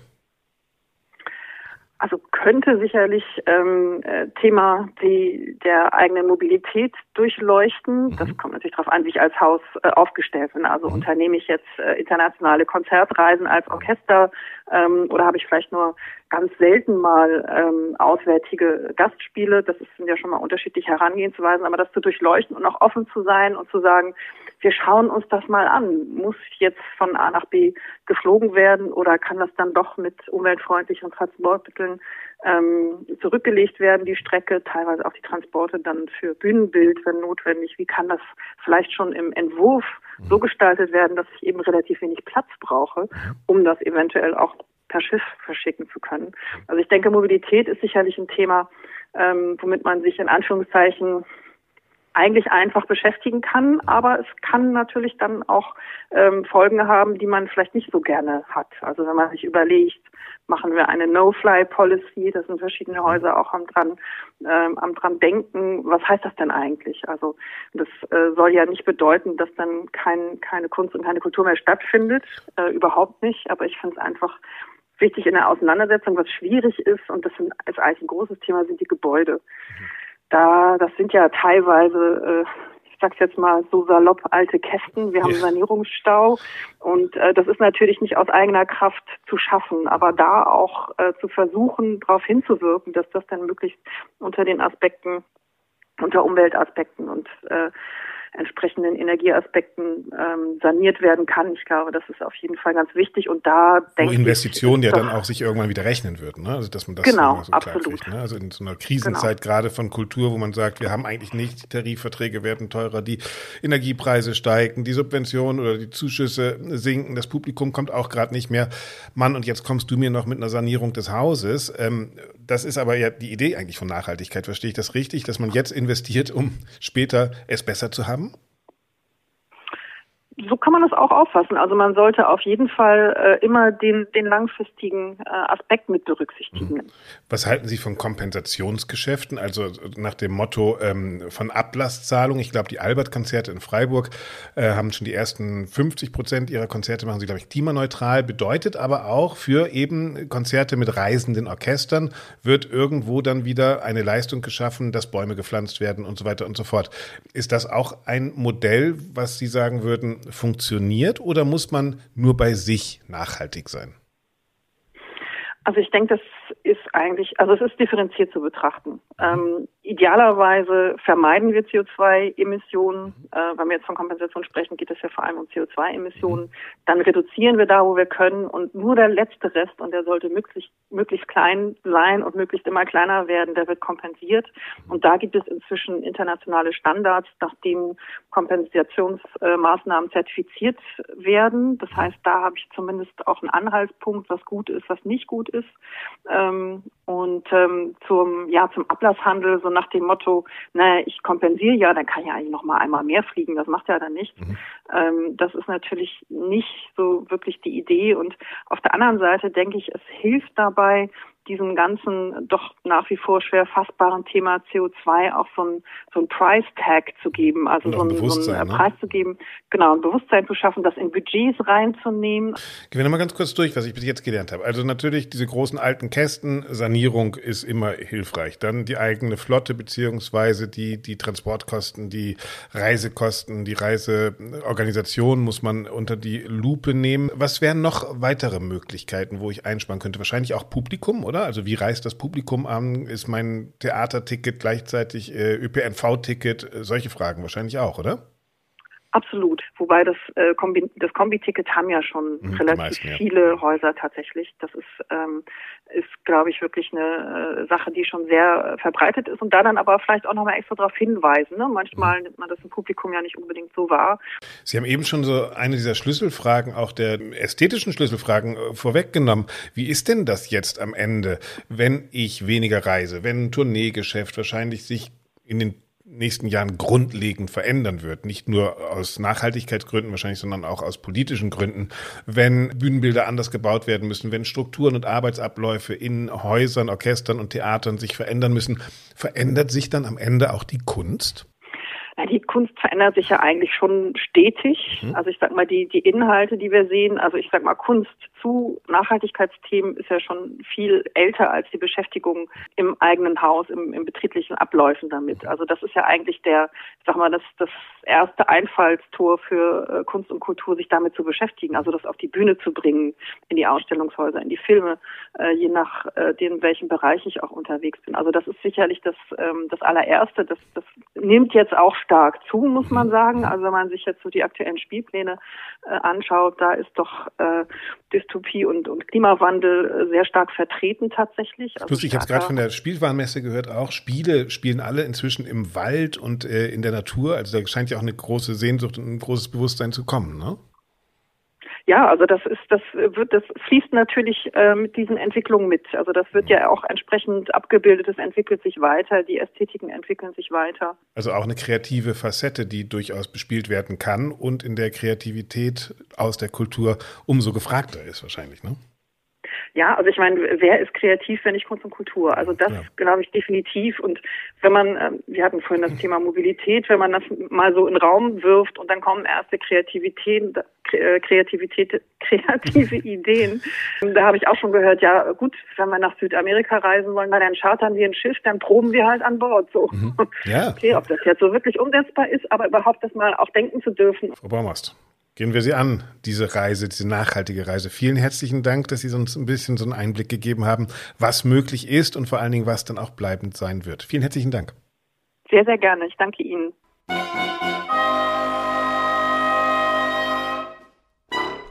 Also könnte sicherlich ähm, äh, Thema die, der eigenen Mobilität durchleuchten. Mhm. Das kommt natürlich darauf an, wie ich als Haus äh, aufgestellt bin. Also mhm. unternehme ich jetzt äh, internationale Konzertreisen als Orchester ähm, oder habe ich vielleicht nur ganz selten mal ähm, auswärtige Gastspiele. Das sind ja schon mal unterschiedliche Herangehensweisen, aber das zu durchleuchten und auch offen zu sein und zu sagen, wir schauen uns das mal an. Muss jetzt von A nach B geflogen werden oder kann das dann doch mit umweltfreundlichen Transportmitteln ähm, zurückgelegt werden, die Strecke, teilweise auch die Transporte dann für Bühnenbild, wenn notwendig. Wie kann das vielleicht schon im Entwurf so gestaltet werden, dass ich eben relativ wenig Platz brauche, um das eventuell auch per Schiff verschicken zu können. Also ich denke, Mobilität ist sicherlich ein Thema, ähm, womit man sich in Anführungszeichen eigentlich einfach beschäftigen kann, aber es kann natürlich dann auch ähm, Folgen haben, die man vielleicht nicht so gerne hat. Also wenn man sich überlegt, machen wir eine No-Fly-Policy, das sind verschiedene Häuser auch am dran, ähm, am dran denken, was heißt das denn eigentlich? Also das äh, soll ja nicht bedeuten, dass dann kein, keine Kunst und keine Kultur mehr stattfindet, äh, überhaupt nicht, aber ich finde es einfach wichtig in der Auseinandersetzung, was schwierig ist, und das ist eigentlich ein großes Thema, sind die Gebäude. Mhm da, das sind ja teilweise, äh, ich sag's jetzt mal so salopp, alte Kästen. Wir haben ja. Sanierungsstau und äh, das ist natürlich nicht aus eigener Kraft zu schaffen, aber da auch äh, zu versuchen, darauf hinzuwirken, dass das dann möglichst unter den Aspekten, unter Umweltaspekten und äh, entsprechenden Energieaspekten ähm, saniert werden kann. Ich glaube, das ist auf jeden Fall ganz wichtig und da denke ich. Investitionen ja dann auch sich irgendwann wieder rechnen würden, ne? Also dass man das genau, so absolut. Kriegt, ne? Also in so einer Krisenzeit genau. gerade von Kultur, wo man sagt, wir haben eigentlich nicht, die Tarifverträge werden teurer, die Energiepreise steigen, die Subventionen oder die Zuschüsse sinken, das Publikum kommt auch gerade nicht mehr. Mann, und jetzt kommst du mir noch mit einer Sanierung des Hauses. Ähm, das ist aber ja die Idee eigentlich von Nachhaltigkeit. Verstehe ich das richtig, dass man jetzt investiert, um später es besser zu haben? time. So kann man das auch auffassen. Also man sollte auf jeden Fall äh, immer den, den langfristigen äh, Aspekt mit berücksichtigen. Mhm. Was halten Sie von Kompensationsgeschäften? Also nach dem Motto ähm, von Ablasszahlung. Ich glaube, die Albert-Konzerte in Freiburg äh, haben schon die ersten 50 Prozent ihrer Konzerte machen sie, glaube ich, klimaneutral. Bedeutet aber auch für eben Konzerte mit reisenden Orchestern wird irgendwo dann wieder eine Leistung geschaffen, dass Bäume gepflanzt werden und so weiter und so fort. Ist das auch ein Modell, was Sie sagen würden, funktioniert oder muss man nur bei sich nachhaltig sein? Also ich denke, das ist eigentlich, also es ist differenziert zu betrachten. Ähm, idealerweise vermeiden wir CO2-Emissionen. Äh, wenn wir jetzt von Kompensation sprechen, geht es ja vor allem um CO2-Emissionen. Dann reduzieren wir da, wo wir können und nur der letzte Rest, und der sollte möglichst, möglichst klein sein und möglichst immer kleiner werden, der wird kompensiert. Und da gibt es inzwischen internationale Standards, nachdem Kompensationsmaßnahmen zertifiziert werden. Das heißt, da habe ich zumindest auch einen Anhaltspunkt, was gut ist, was nicht gut ist. Ähm, und ähm, zum ja zum Ablasshandel so nach dem Motto, naja, ich kompensiere ja, dann kann ich ja eigentlich noch mal einmal mehr fliegen. Das macht ja dann nichts. Mhm. Ähm, das ist natürlich nicht so wirklich die Idee. Und auf der anderen Seite denke ich, es hilft dabei, diesem ganzen doch nach wie vor schwer fassbaren Thema CO2 auch so ein, so ein Price Tag zu geben, also so ein, so ein äh, ne? Preis zu geben, genau, ein Bewusstsein zu schaffen, das in Budgets reinzunehmen. Gehen wir nochmal ganz kurz durch, was ich bis jetzt gelernt habe. Also natürlich diese großen alten Kästen, Sanierung ist immer hilfreich. Dann die eigene Flotte beziehungsweise die, die Transportkosten, die Reisekosten, die Reiseorganisation muss man unter die Lupe nehmen. Was wären noch weitere Möglichkeiten, wo ich einsparen könnte? Wahrscheinlich auch Publikum, oder? Oder? Also wie reist das Publikum an? Ist mein Theaterticket gleichzeitig äh, ÖPNV-Ticket? Äh, solche Fragen wahrscheinlich auch, oder? Absolut. Wobei das, äh, Kombi, das Kombi-Ticket haben ja schon mhm, relativ meisten, ja. viele Häuser tatsächlich. Das ist, ähm, ist glaube ich, wirklich eine äh, Sache, die schon sehr äh, verbreitet ist und da dann aber vielleicht auch nochmal extra darauf hinweisen. Ne? Manchmal mhm. nimmt man das im Publikum ja nicht unbedingt so wahr. Sie haben eben schon so eine dieser Schlüsselfragen, auch der ästhetischen Schlüsselfragen äh, vorweggenommen. Wie ist denn das jetzt am Ende, wenn ich weniger reise, wenn ein Tourneegeschäft wahrscheinlich sich in den nächsten Jahren grundlegend verändern wird. Nicht nur aus Nachhaltigkeitsgründen wahrscheinlich, sondern auch aus politischen Gründen. Wenn Bühnenbilder anders gebaut werden müssen, wenn Strukturen und Arbeitsabläufe in Häusern, Orchestern und Theatern sich verändern müssen, verändert sich dann am Ende auch die Kunst? Kunst verändert sich ja eigentlich schon stetig. Mhm. Also ich sag mal, die, die Inhalte, die wir sehen, also ich sag mal, Kunst zu Nachhaltigkeitsthemen ist ja schon viel älter als die Beschäftigung im eigenen Haus, im, im betrieblichen Abläufen damit. Also das ist ja eigentlich der, ich sag mal, das, das erste Einfallstor für äh, Kunst und Kultur, sich damit zu beschäftigen, also das auf die Bühne zu bringen, in die Ausstellungshäuser, in die Filme, äh, je nach äh, dem, welchem Bereich ich auch unterwegs bin. Also das ist sicherlich das, ähm, das allererste. Das, das nimmt jetzt auch stark zu, muss man sagen. Also wenn man sich jetzt so die aktuellen Spielpläne äh, anschaut, da ist doch äh, Dystopie und, und Klimawandel äh, sehr stark vertreten tatsächlich. Also Plus, ich habe es gerade von der Spielwarenmesse gehört, auch Spiele spielen alle inzwischen im Wald und äh, in der Natur. Also da scheint ja auch eine große Sehnsucht und ein großes Bewusstsein zu kommen, ne? Ja, also das ist, das wird, das fließt natürlich äh, mit diesen Entwicklungen mit. Also das wird ja auch entsprechend abgebildet, es entwickelt sich weiter, die Ästhetiken entwickeln sich weiter. Also auch eine kreative Facette, die durchaus bespielt werden kann und in der Kreativität aus der Kultur umso gefragter ist wahrscheinlich, ne? Ja, also ich meine, wer ist kreativ, wenn nicht Kunst und Kultur? Also das ja. glaube ich definitiv. Und wenn man, ähm, wir hatten vorhin das Thema Mobilität, wenn man das mal so in den Raum wirft und dann kommen erste Kreativität, äh, Kreativität, kreative Ideen. Da habe ich auch schon gehört, ja gut, wenn wir nach Südamerika reisen wollen, dann chartern wir ein Schiff, dann proben wir halt an Bord. So. Mhm. Ja. Okay, ob das jetzt so wirklich umsetzbar ist, aber überhaupt das mal auch denken zu dürfen. Frau Baumast. Gehen wir sie an, diese Reise, diese nachhaltige Reise. Vielen herzlichen Dank, dass Sie uns ein bisschen so einen Einblick gegeben haben, was möglich ist und vor allen Dingen, was dann auch bleibend sein wird. Vielen herzlichen Dank. Sehr, sehr gerne. Ich danke Ihnen.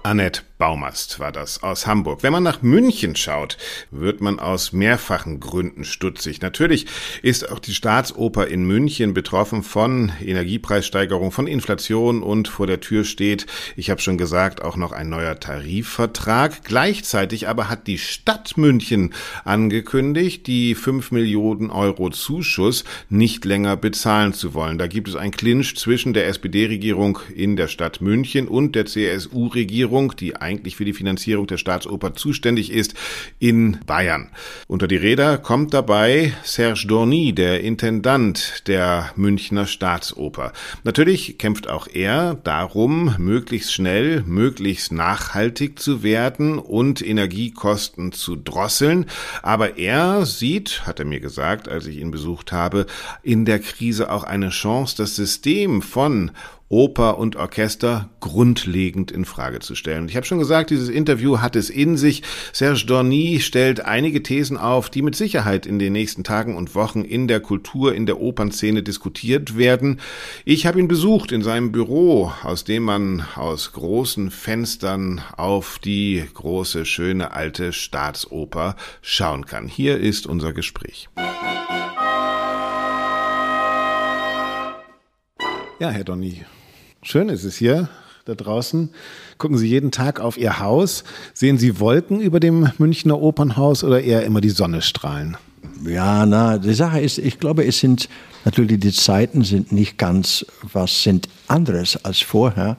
Annette Baumast war das aus Hamburg. Wenn man nach München schaut, wird man aus mehrfachen Gründen stutzig. Natürlich ist auch die Staatsoper in München betroffen von Energiepreissteigerung, von Inflation und vor der Tür steht, ich habe schon gesagt, auch noch ein neuer Tarifvertrag. Gleichzeitig aber hat die Stadt München angekündigt, die 5 Millionen Euro Zuschuss nicht länger bezahlen zu wollen. Da gibt es ein Clinch zwischen der SPD-Regierung in der Stadt München und der CSU-Regierung Regierung, die eigentlich für die Finanzierung der Staatsoper zuständig ist, in Bayern. Unter die Räder kommt dabei Serge Dorny, der Intendant der Münchner Staatsoper. Natürlich kämpft auch er darum, möglichst schnell, möglichst nachhaltig zu werden und Energiekosten zu drosseln. Aber er sieht, hat er mir gesagt, als ich ihn besucht habe, in der Krise auch eine Chance, das System von Oper und Orchester grundlegend in Frage zu stellen. Ich habe schon gesagt, dieses Interview hat es in sich. Serge Dorny stellt einige Thesen auf, die mit Sicherheit in den nächsten Tagen und Wochen in der Kultur, in der Opernszene diskutiert werden. Ich habe ihn besucht in seinem Büro, aus dem man aus großen Fenstern auf die große, schöne alte Staatsoper schauen kann. Hier ist unser Gespräch. Ja, Herr Donny, schön ist es hier da draußen. Gucken Sie jeden Tag auf Ihr Haus. Sehen Sie Wolken über dem Münchner Opernhaus oder eher immer die Sonne strahlen? Ja, na, die Sache ist, ich glaube, es sind natürlich die Zeiten sind nicht ganz was sind anderes als vorher.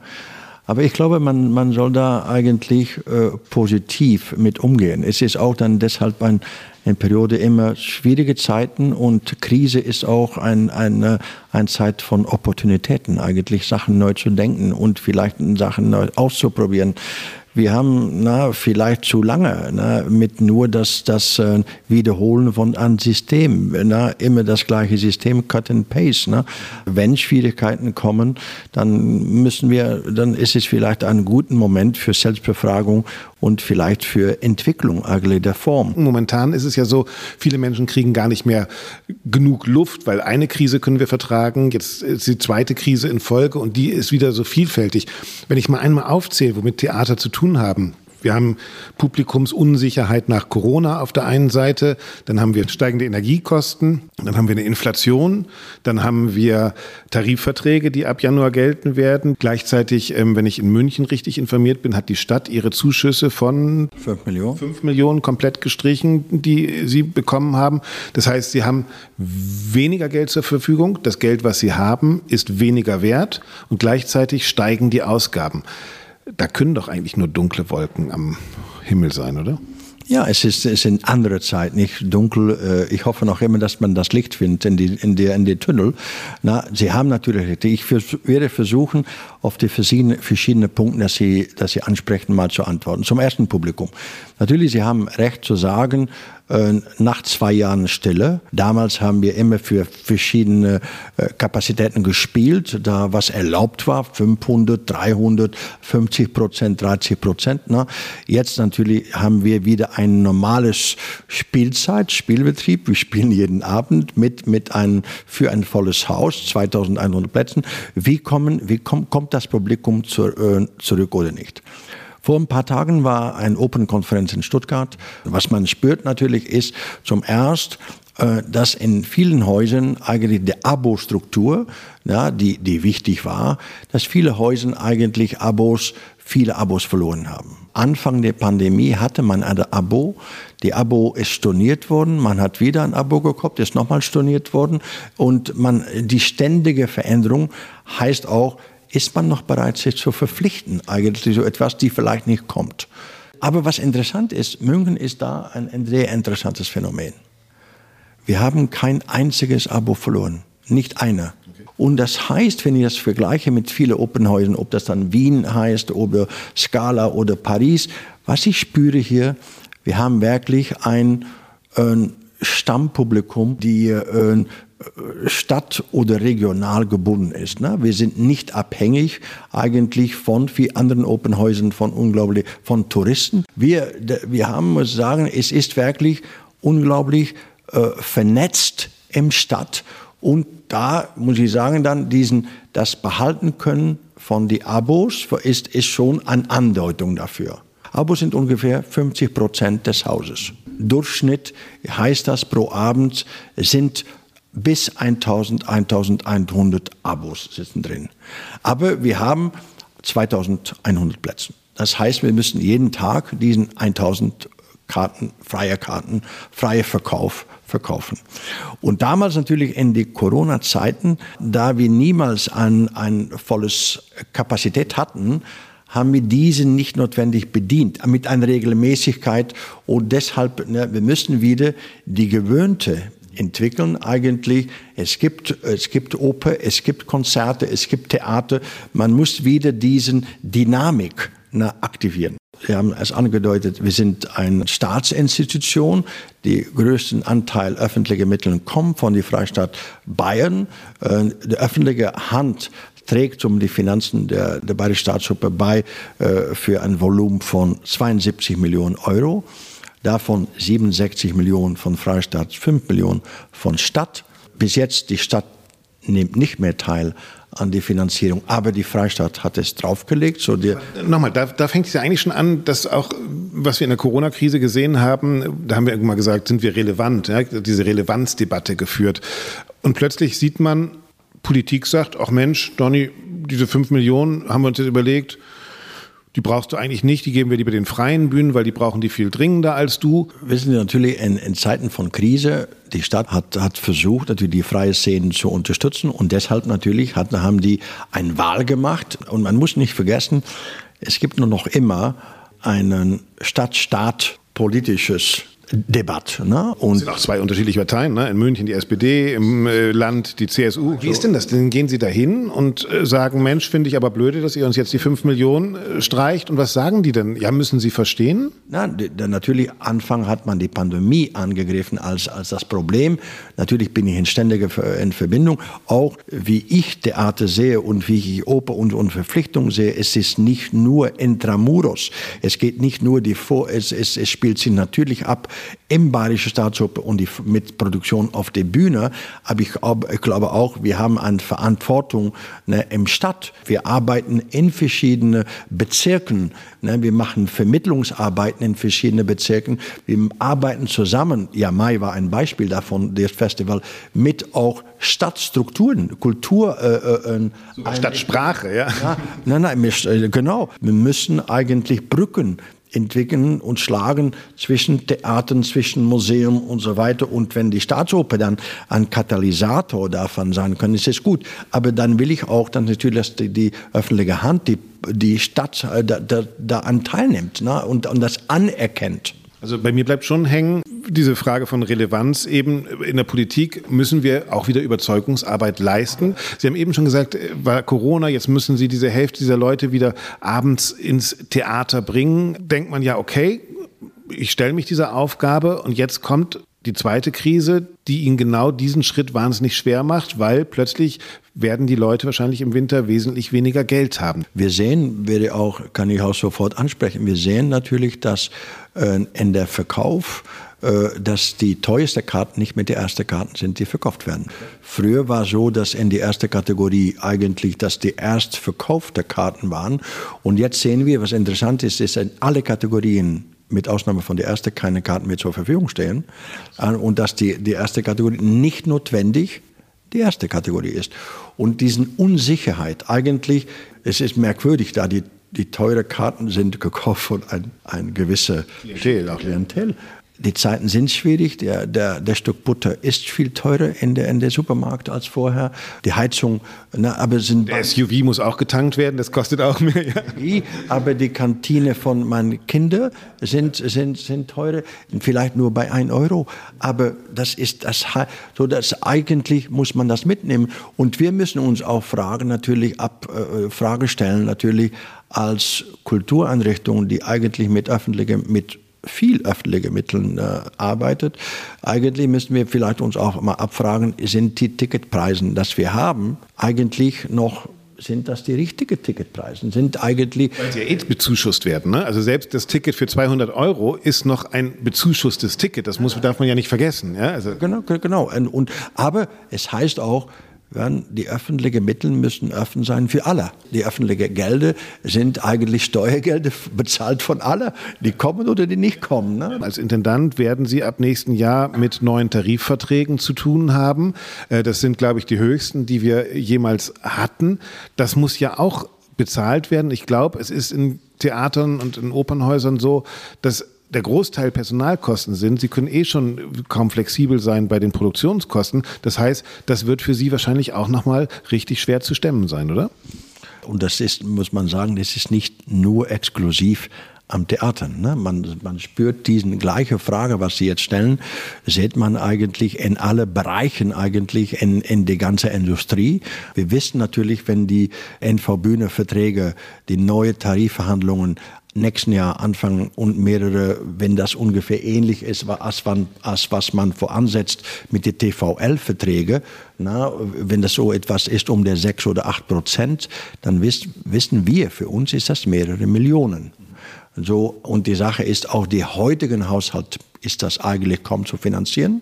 Aber ich glaube, man, man soll da eigentlich äh, positiv mit umgehen. Es ist auch dann deshalb ein, eine Periode immer schwierige Zeiten und Krise ist auch ein, eine, eine Zeit von Opportunitäten, eigentlich Sachen neu zu denken und vielleicht Sachen neu auszuprobieren wir haben na, vielleicht zu lange na, mit nur das, das äh, Wiederholen von einem System, na, immer das gleiche System, Cut and Paste. Na. Wenn Schwierigkeiten kommen, dann müssen wir, dann ist es vielleicht ein guter Moment für Selbstbefragung und vielleicht für Entwicklung eigentlich der Form. Momentan ist es ja so, viele Menschen kriegen gar nicht mehr genug Luft, weil eine Krise können wir vertragen, jetzt ist die zweite Krise in Folge und die ist wieder so vielfältig. Wenn ich mal einmal aufzähle, womit Theater zu tun haben, wir haben Publikumsunsicherheit nach Corona auf der einen Seite, dann haben wir steigende Energiekosten, dann haben wir eine Inflation, dann haben wir Tarifverträge, die ab Januar gelten werden. Gleichzeitig, ähm, wenn ich in München richtig informiert bin, hat die Stadt ihre Zuschüsse von 5 Millionen. 5 Millionen komplett gestrichen, die sie bekommen haben. Das heißt, sie haben weniger Geld zur Verfügung. Das Geld, was sie haben, ist weniger wert und gleichzeitig steigen die Ausgaben. Da können doch eigentlich nur dunkle Wolken am Himmel sein, oder? Ja, es ist, es in andere Zeit, nicht dunkel. Äh, ich hoffe noch immer, dass man das Licht findet in die, in der, in die Tunnel. Na, Sie haben natürlich, ich werde versuchen, auf die verschiedenen, verschiedenen Punkte, dass Sie, dass Sie ansprechen, mal zu antworten. Zum ersten Publikum. Natürlich, Sie haben recht zu sagen, äh, nach zwei Jahren Stille. Damals haben wir immer für verschiedene äh, Kapazitäten gespielt, da was erlaubt war, 500, 300, 50 Prozent, 30 Prozent. Ne? Jetzt natürlich haben wir wieder ein normales Spielzeit, Spielbetrieb. Wir spielen jeden Abend mit, mit einem, für ein volles Haus, 2100 Plätzen. Wie, kommen, wie kommt, kommt das Publikum zur, äh, zurück oder nicht? Vor ein paar Tagen war eine Open-Konferenz in Stuttgart. Was man spürt natürlich ist zum erst, äh, dass in vielen Häusern eigentlich die Abo-Struktur, ja, die, die wichtig war, dass viele Häuser eigentlich Abos, viele Abos verloren haben. Anfang der Pandemie hatte man ein Abo. Die Abo ist storniert worden. Man hat wieder ein Abo gekauft, ist nochmal storniert worden. Und man, die ständige Veränderung heißt auch, ist man noch bereit, sich zu verpflichten, eigentlich so etwas, die vielleicht nicht kommt. Aber was interessant ist, München ist da ein, sehr interessantes Phänomen. Wir haben kein einziges Abo verloren, nicht einer. Und das heißt, wenn ich das vergleiche mit vielen Opernhäusern, ob das dann Wien heißt oder Scala oder Paris, was ich spüre hier, wir haben wirklich ein, ein Stammpublikum, die äh, Stadt oder regional gebunden ist. Ne? Wir sind nicht abhängig eigentlich von wie anderen Openhäusern von unglaublich von Touristen. Wir, wir haben, muss sagen, es ist wirklich unglaublich äh, vernetzt im Stadt und da muss ich sagen, dann diesen das behalten können von die Abos ist, ist schon eine Andeutung dafür. Abos sind ungefähr 50 Prozent des Hauses. Durchschnitt heißt das pro Abend sind bis 1000, 1100 Abos sitzen drin. Aber wir haben 2100 Plätze. Das heißt, wir müssen jeden Tag diesen 1000 Karten, freie Karten, freie Verkauf verkaufen. Und damals natürlich in die Corona-Zeiten, da wir niemals ein, ein volles Kapazität hatten, haben wir diese nicht notwendig bedient, mit einer Regelmäßigkeit. Und deshalb, ne, wir müssen wieder die gewöhnte entwickeln eigentlich. Es gibt, es gibt Oper, es gibt Konzerte, es gibt Theater. Man muss wieder diesen Dynamik na, aktivieren. Sie haben es angedeutet, wir sind eine Staatsinstitution. Die größten Anteil öffentlicher Mittel kommen von der Freistaat Bayern. Äh, die öffentliche Hand trägt um die Finanzen der, der Bayerischen Staatsoper bei äh, für ein Volumen von 72 Millionen Euro davon 67 Millionen von Freistaat, 5 Millionen von Stadt. Bis jetzt die Stadt nimmt nicht mehr teil an die Finanzierung, aber die Freistaat hat es draufgelegt. So die Nochmal, da, da fängt es ja eigentlich schon an, dass auch, was wir in der Corona-Krise gesehen haben, da haben wir irgendwann gesagt, sind wir relevant, ja, diese Relevanzdebatte geführt. Und plötzlich sieht man, Politik sagt, ach Mensch, Donny, diese 5 Millionen haben wir uns jetzt überlegt, die brauchst du eigentlich nicht, die geben wir lieber den freien Bühnen, weil die brauchen die viel dringender als du. Wissen Sie natürlich, in, in Zeiten von Krise, die Stadt hat, hat versucht, natürlich die freie Szene zu unterstützen und deshalb natürlich hat, haben die eine Wahl gemacht und man muss nicht vergessen, es gibt nur noch immer ein Stadt-Staat politisches Debatte. Ne? Und es sind auch zwei unterschiedliche Parteien, ne? in München die SPD, im äh, Land die CSU. Wie ist denn das? Dann gehen Sie da hin und äh, sagen, Mensch, finde ich aber blöde, dass ihr uns jetzt die fünf Millionen äh, streicht. Und was sagen die denn? Ja, müssen Sie verstehen? Na, natürlich, Anfang hat man die Pandemie angegriffen als, als das Problem. Natürlich bin ich in ständiger in Verbindung. Auch wie ich Theater sehe und wie ich Oper und, und Verpflichtung sehe, es ist nicht nur intramuros. Es geht nicht nur die Vor, es, es, es spielt sich natürlich ab im Bayerische Staatsoper und die, mit Produktion auf der Bühne. Aber ich, ich glaube auch, wir haben eine Verantwortung ne, im Stadt. Wir arbeiten in verschiedenen Bezirken. Ne, wir machen Vermittlungsarbeiten in verschiedenen Bezirken. Wir arbeiten zusammen. Ja, Mai war ein Beispiel davon, das Festival, mit auch Stadtstrukturen, Kultur. Äh, äh, Stadtsprache, ja. ja. Nein, nein, äh, genau. Wir müssen eigentlich Brücken entwickeln und schlagen zwischen Theatern, zwischen Museum und so weiter. Und wenn die Staatsoper dann ein Katalysator davon sein können, ist es gut. Aber dann will ich auch dann natürlich, dass die, die öffentliche Hand, die, die Stadt äh, da, da, da an teilnimmt ne? und, und das anerkennt. Also bei mir bleibt schon hängen diese Frage von Relevanz eben in der Politik müssen wir auch wieder Überzeugungsarbeit leisten. Sie haben eben schon gesagt, war Corona, jetzt müssen Sie diese Hälfte dieser Leute wieder abends ins Theater bringen. Denkt man ja, okay, ich stelle mich dieser Aufgabe und jetzt kommt die zweite Krise, die ihnen genau diesen Schritt wahnsinnig schwer macht, weil plötzlich werden die Leute wahrscheinlich im Winter wesentlich weniger Geld haben. Wir sehen, werde auch, kann ich auch sofort ansprechen, wir sehen natürlich, dass äh, in der Verkauf äh, dass die teuersten Karten nicht mehr die ersten Karten sind, die verkauft werden. Früher war so, dass in die erste Kategorie eigentlich dass die erst verkaufte Karten waren. Und jetzt sehen wir, was interessant ist, ist in alle Kategorien mit Ausnahme von der ersten keine Karten mehr zur Verfügung stehen äh, und dass die, die erste Kategorie nicht notwendig die erste Kategorie ist. Und diesen Unsicherheit eigentlich, es ist merkwürdig, da die die teure Karten sind gekauft von ein, ein gewisser Klientel. Klientel die Zeiten sind schwierig. Der, der, der Stück Butter ist viel teurer in der, in der Supermarkt als vorher. Die Heizung, na, aber sind. Der SUV muss auch getankt werden, das kostet auch mehr. Ja. Aber die Kantine von meinen Kindern sind, sind, sind teurer. Vielleicht nur bei 1 Euro. Aber das ist das, so dass eigentlich muss man das mitnehmen. Und wir müssen uns auch Fragen natürlich ab, äh, Frage stellen, natürlich als Kultureinrichtungen, die eigentlich mit öffentlichem, mit viel öffentliche Mitteln äh, arbeitet. Eigentlich müssen wir vielleicht uns auch mal abfragen, sind die Ticketpreise, das wir haben, eigentlich noch sind das die richtigen Ticketpreise? Sind eigentlich. Weil sie ja eh bezuschusst werden. Ne? Also selbst das Ticket für 200 Euro ist noch ein bezuschusstes Ticket. Das muss, darf man ja nicht vergessen. Ja? Also genau, genau. Und, und, aber es heißt auch, werden die öffentlichen Mittel müssen offen sein für alle. Die öffentlichen Gelder sind eigentlich Steuergelder bezahlt von alle, die kommen oder die nicht kommen. Ne? Als Intendant werden Sie ab nächsten Jahr mit neuen Tarifverträgen zu tun haben. Äh, das sind, glaube ich, die höchsten, die wir jemals hatten. Das muss ja auch bezahlt werden. Ich glaube, es ist in Theatern und in Opernhäusern so, dass der Großteil Personalkosten sind. Sie können eh schon kaum flexibel sein bei den Produktionskosten. Das heißt, das wird für Sie wahrscheinlich auch nochmal richtig schwer zu stemmen sein, oder? Und das ist, muss man sagen, das ist nicht nur exklusiv am Theater. Ne? Man, man spürt diese gleiche Frage, was Sie jetzt stellen, sieht man eigentlich in alle Bereichen eigentlich in, in die ganze Industrie. Wir wissen natürlich, wenn die NV-Bühne-Verträge, die neue Tarifverhandlungen nächsten Jahr anfangen und mehrere, wenn das ungefähr ähnlich ist, als, als was man voransetzt mit den TVL-Verträgen, wenn das so etwas ist um der sechs oder acht Prozent, dann wiss, wissen wir, für uns ist das mehrere Millionen. So, und die Sache ist auch, die heutigen Haushalt ist das eigentlich kaum zu finanzieren.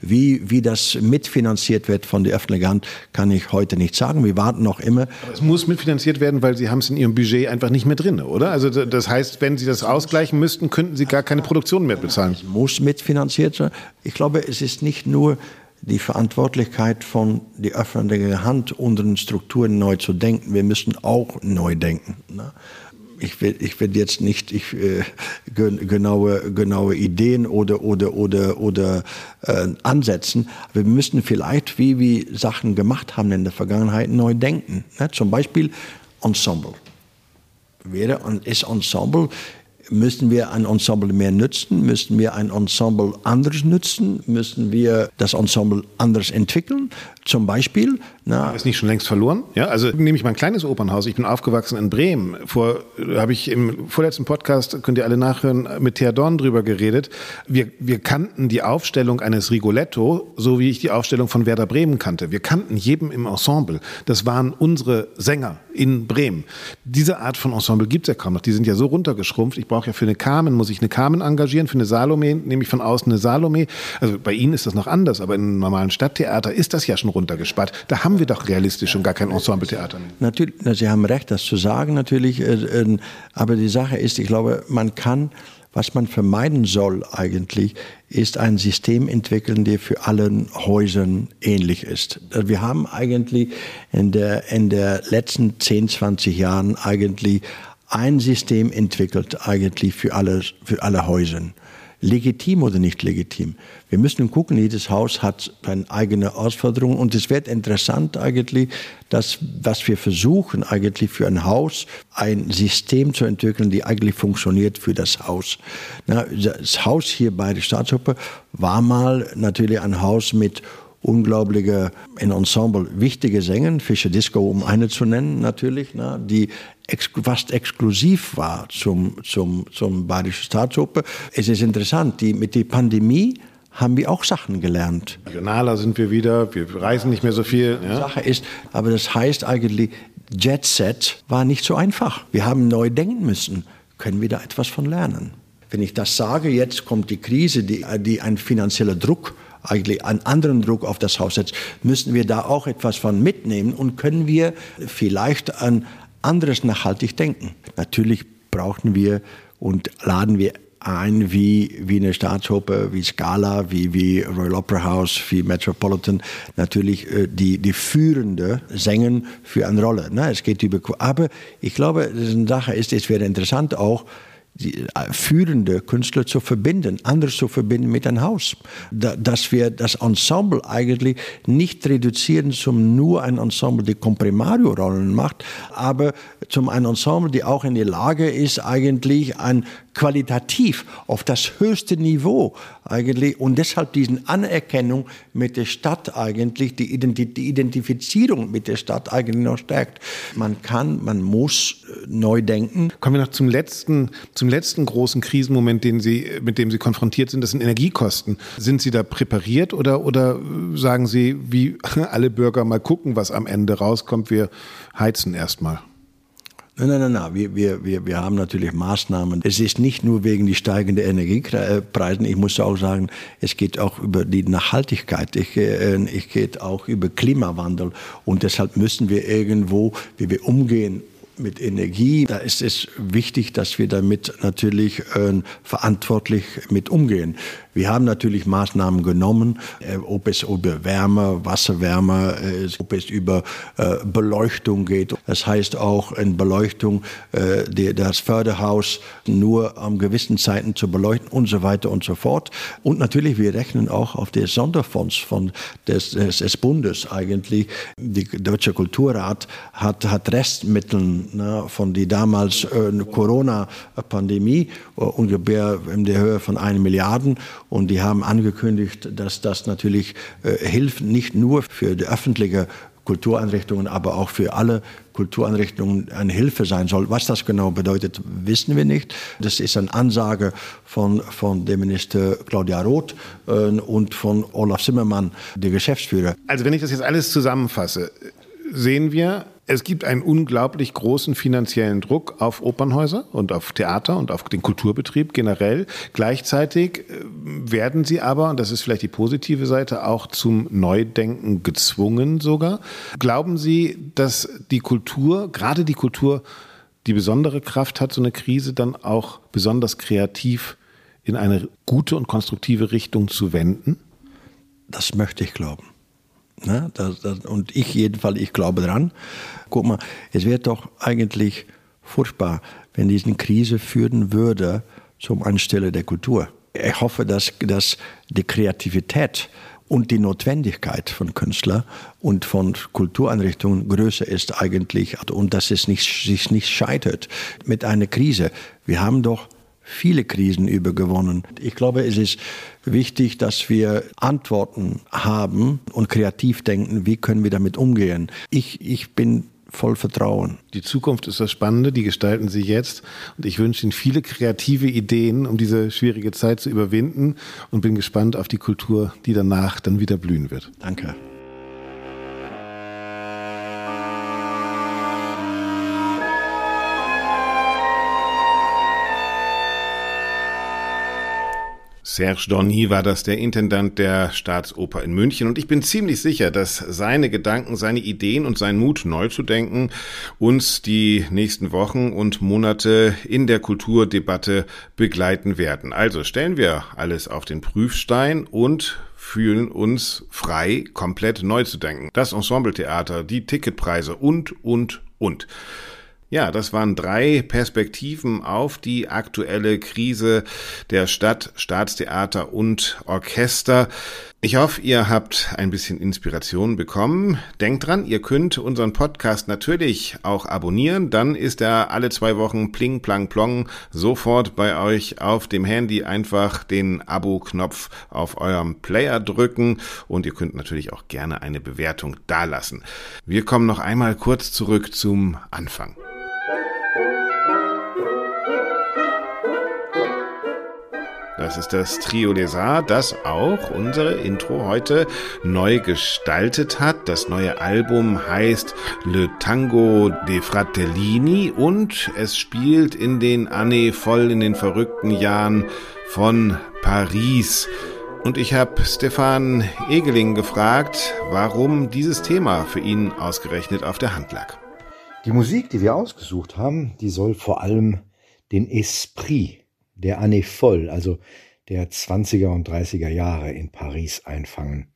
Wie, wie das mitfinanziert wird von der öffentlichen Hand, kann ich heute nicht sagen. Wir warten noch immer. Aber es muss mitfinanziert werden, weil Sie haben es in Ihrem Budget einfach nicht mehr drin, oder? Also das heißt, wenn Sie das ausgleichen müssten, könnten Sie gar keine Produktion mehr bezahlen. Es muss mitfinanziert sein. Ich glaube, es ist nicht nur die Verantwortlichkeit von der öffentlichen Hand, unseren Strukturen neu zu denken. Wir müssen auch neu denken. Ne? Ich will, ich will jetzt nicht ich, äh, genaue, genaue Ideen oder, oder, oder, oder äh, ansetzen. wir müssen vielleicht, wie wir Sachen gemacht haben in der Vergangenheit, neu denken. Ne? Zum Beispiel Ensemble. Wäre, ist Ensemble Müssen wir ein Ensemble mehr nützen? Müssen wir ein Ensemble anders nützen? Müssen wir das Ensemble anders entwickeln? Zum Beispiel. Na, ist nicht schon längst verloren? Ja, also nehme ich mein kleines Opernhaus. Ich bin aufgewachsen in Bremen. Vor habe ich im vorletzten Podcast könnt ihr alle nachhören mit Thea Dorn drüber geredet. Wir wir kannten die Aufstellung eines Rigoletto, so wie ich die Aufstellung von Werder Bremen kannte. Wir kannten jeden im Ensemble. Das waren unsere Sänger in Bremen. Diese Art von Ensemble gibt es ja kaum noch. Die sind ja so runtergeschrumpft. Ich brauche ja für eine Carmen, muss ich eine Carmen engagieren, für eine Salome nehme ich von außen eine Salome. Also bei Ihnen ist das noch anders, aber in einem normalen Stadttheater ist das ja schon runtergespart. Da haben wir doch realistisch schon gar kein Ensembletheater. Natürlich, Sie haben recht, das zu sagen natürlich. Äh, äh, aber die Sache ist, ich glaube, man kann was man vermeiden soll eigentlich, ist ein System entwickeln, der für allen Häusern ähnlich ist. Wir haben eigentlich in der, in der letzten 10, 20 Jahren eigentlich ein System entwickelt eigentlich für alle, für alle Häuser legitim oder nicht legitim. Wir müssen gucken, jedes Haus hat seine eigene Herausforderung und es wird interessant eigentlich, dass, was wir versuchen eigentlich für ein Haus, ein System zu entwickeln, die eigentlich funktioniert für das Haus. Das Haus hier bei der Staatsoper war mal natürlich ein Haus mit unglaubliche, in Ensemble wichtige Sänger, Fischer Disco, um eine zu nennen natürlich, na, die ex fast exklusiv war zum, zum, zum Badischen Staatsoper. Es ist interessant, die, mit der Pandemie haben wir auch Sachen gelernt. Regionaler sind wir wieder, wir reisen nicht mehr so viel. Ja? Sache ist, aber das heißt eigentlich, Jet Set war nicht so einfach. Wir haben neu denken müssen. Können wir da etwas von lernen? Wenn ich das sage, jetzt kommt die Krise, die, die ein finanzieller Druck eigentlich einen anderen Druck auf das Haus setzt, müssen wir da auch etwas von mitnehmen und können wir vielleicht an anderes nachhaltig denken. Natürlich brauchen wir und laden wir ein wie, wie eine Staatsoper, wie Scala, wie, wie Royal Opera House, wie Metropolitan, natürlich äh, die, die führende Sänger für eine Rolle. Ne? Es geht über, aber ich glaube, das ist eine Sache ist, es wäre interessant auch, die äh, führende Künstler zu verbinden, anders zu verbinden mit einem Haus. Da, dass wir das Ensemble eigentlich nicht reduzieren zum nur ein Ensemble, die Comprimario-Rollen macht, aber zum ein Ensemble, die auch in der Lage ist, eigentlich ein qualitativ auf das höchste Niveau eigentlich und deshalb diesen Anerkennung mit der Stadt eigentlich, die, Ident die Identifizierung mit der Stadt eigentlich noch stärkt. Man kann, man muss äh, neu denken. Kommen wir noch zum letzten, zum letzten großen Krisenmoment, den Sie, mit dem Sie konfrontiert sind, das sind Energiekosten. Sind Sie da präpariert oder, oder sagen Sie, wie alle Bürger mal gucken, was am Ende rauskommt, wir heizen erstmal? Nein, nein, nein. Wir, wir, wir, wir haben natürlich Maßnahmen. Es ist nicht nur wegen die steigenden Energiepreisen. Ich muss auch sagen, es geht auch über die Nachhaltigkeit. Ich, äh, ich geht auch über Klimawandel. Und deshalb müssen wir irgendwo, wie wir umgehen mit Energie, da ist es wichtig, dass wir damit natürlich äh, verantwortlich mit umgehen. Wir haben natürlich Maßnahmen genommen, äh, ob es über Wärme, Wasserwärme, äh, ob es über äh, Beleuchtung geht. Das heißt auch in Beleuchtung das Förderhaus nur an gewissen Zeiten zu beleuchten und so weiter und so fort. Und natürlich, wir rechnen auch auf den Sonderfonds von des, des, des Bundes eigentlich. Die Deutsche Kulturrat hat, hat Restmittel ne, von die damals äh, Corona-Pandemie ungefähr in der Höhe von 1 Milliarden und die haben angekündigt, dass das natürlich äh, hilft, nicht nur für die öffentliche Kultureinrichtungen, aber auch für alle Kultureinrichtungen eine Hilfe sein soll. Was das genau bedeutet, wissen wir nicht. Das ist eine Ansage von, von dem Minister Claudia Roth äh, und von Olaf Zimmermann, der Geschäftsführer. Also wenn ich das jetzt alles zusammenfasse, sehen wir, es gibt einen unglaublich großen finanziellen Druck auf Opernhäuser und auf Theater und auf den Kulturbetrieb generell. Gleichzeitig äh, werden sie aber, und das ist vielleicht die positive Seite, auch zum Neudenken gezwungen sogar. Glauben Sie, dass die Kultur, gerade die Kultur, die besondere Kraft hat, so eine Krise dann auch besonders kreativ in eine gute und konstruktive Richtung zu wenden? Das möchte ich glauben. Ne? Das, das, und ich jedenfalls, ich glaube dran. Guck mal, es wäre doch eigentlich furchtbar, wenn diese Krise führen würde zum Anstelle der Kultur. Ich hoffe, dass, dass die Kreativität und die Notwendigkeit von Künstlern und von Kultureinrichtungen größer ist eigentlich und dass es nicht, sich nicht scheitert mit einer Krise. Wir haben doch viele Krisen übergewonnen. Ich glaube, es ist wichtig, dass wir Antworten haben und kreativ denken, wie können wir damit umgehen. Ich, ich bin voll Vertrauen. Die Zukunft ist das Spannende, die gestalten Sie jetzt. Und ich wünsche Ihnen viele kreative Ideen, um diese schwierige Zeit zu überwinden und bin gespannt auf die Kultur, die danach dann wieder blühen wird. Danke. Serge Dorny war das, der Intendant der Staatsoper in München. Und ich bin ziemlich sicher, dass seine Gedanken, seine Ideen und sein Mut, neu zu denken, uns die nächsten Wochen und Monate in der Kulturdebatte begleiten werden. Also stellen wir alles auf den Prüfstein und fühlen uns frei, komplett neu zu denken. Das Ensembletheater, die Ticketpreise und, und, und. Ja, das waren drei Perspektiven auf die aktuelle Krise der Stadt, Staatstheater und Orchester. Ich hoffe, ihr habt ein bisschen Inspiration bekommen. Denkt dran, ihr könnt unseren Podcast natürlich auch abonnieren. Dann ist er alle zwei Wochen pling, plang, plong sofort bei euch auf dem Handy. Einfach den Abo-Knopf auf eurem Player drücken und ihr könnt natürlich auch gerne eine Bewertung dalassen. Wir kommen noch einmal kurz zurück zum Anfang. Das ist das Trio Lesar, das auch unsere Intro heute neu gestaltet hat. Das neue Album heißt Le Tango de Fratellini und es spielt in den Anne voll in den verrückten Jahren von Paris. Und ich habe Stefan Egeling gefragt, warum dieses Thema für ihn ausgerechnet auf der Hand lag. Die Musik, die wir ausgesucht haben, die soll vor allem den Esprit der Année Voll, also der 20er und 30er Jahre in Paris einfangen.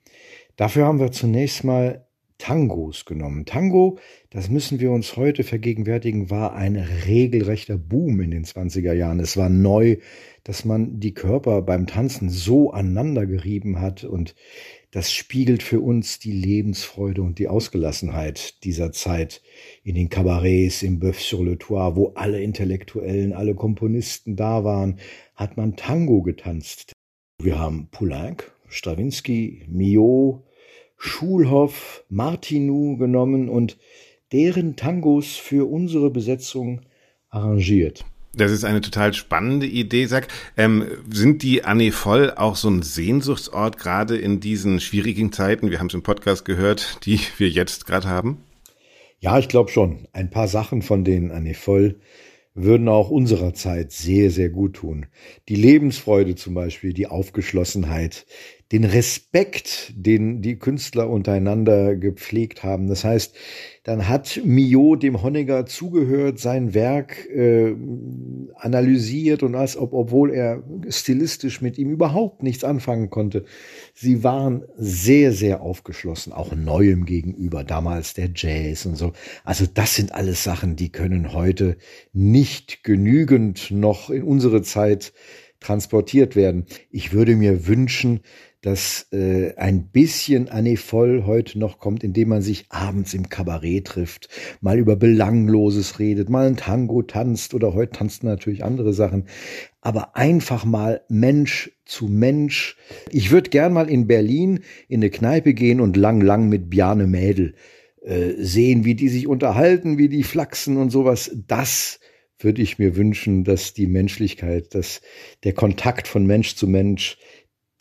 Dafür haben wir zunächst mal Tangos genommen. Tango, das müssen wir uns heute vergegenwärtigen, war ein regelrechter Boom in den 20er Jahren. Es war neu, dass man die Körper beim Tanzen so aneinander gerieben hat und das spiegelt für uns die Lebensfreude und die Ausgelassenheit dieser Zeit in den Kabarets, im Bœuf sur le Toit, wo alle Intellektuellen, alle Komponisten da waren, hat man Tango getanzt. Wir haben Poulenc, Stravinsky, Mio, Schulhoff, Martinou genommen und deren Tangos für unsere Besetzung arrangiert. Das ist eine total spannende Idee. Sag, ähm, sind die Anne voll auch so ein Sehnsuchtsort gerade in diesen schwierigen Zeiten? Wir haben es im Podcast gehört, die wir jetzt gerade haben. Ja, ich glaube schon. Ein paar Sachen von denen Anne voll würden auch unserer Zeit sehr, sehr gut tun. Die Lebensfreude zum Beispiel, die Aufgeschlossenheit, den Respekt, den die Künstler untereinander gepflegt haben. Das heißt, dann hat Mio dem Honegger zugehört, sein Werk äh, analysiert und als ob, obwohl er stilistisch mit ihm überhaupt nichts anfangen konnte, sie waren sehr, sehr aufgeschlossen, auch Neuem gegenüber, damals der Jazz und so. Also das sind alles Sachen, die können heute nicht genügend noch in unsere Zeit transportiert werden. Ich würde mir wünschen, dass äh, ein bisschen Anne voll heute noch kommt, indem man sich abends im Kabarett trifft, mal über Belangloses redet, mal ein Tango tanzt oder heute tanzen natürlich andere Sachen, aber einfach mal Mensch zu Mensch. Ich würde gern mal in Berlin in eine Kneipe gehen und lang, lang mit Bjarne Mädel äh, sehen, wie die sich unterhalten, wie die flachsen und sowas. Das würde ich mir wünschen, dass die Menschlichkeit, dass der Kontakt von Mensch zu Mensch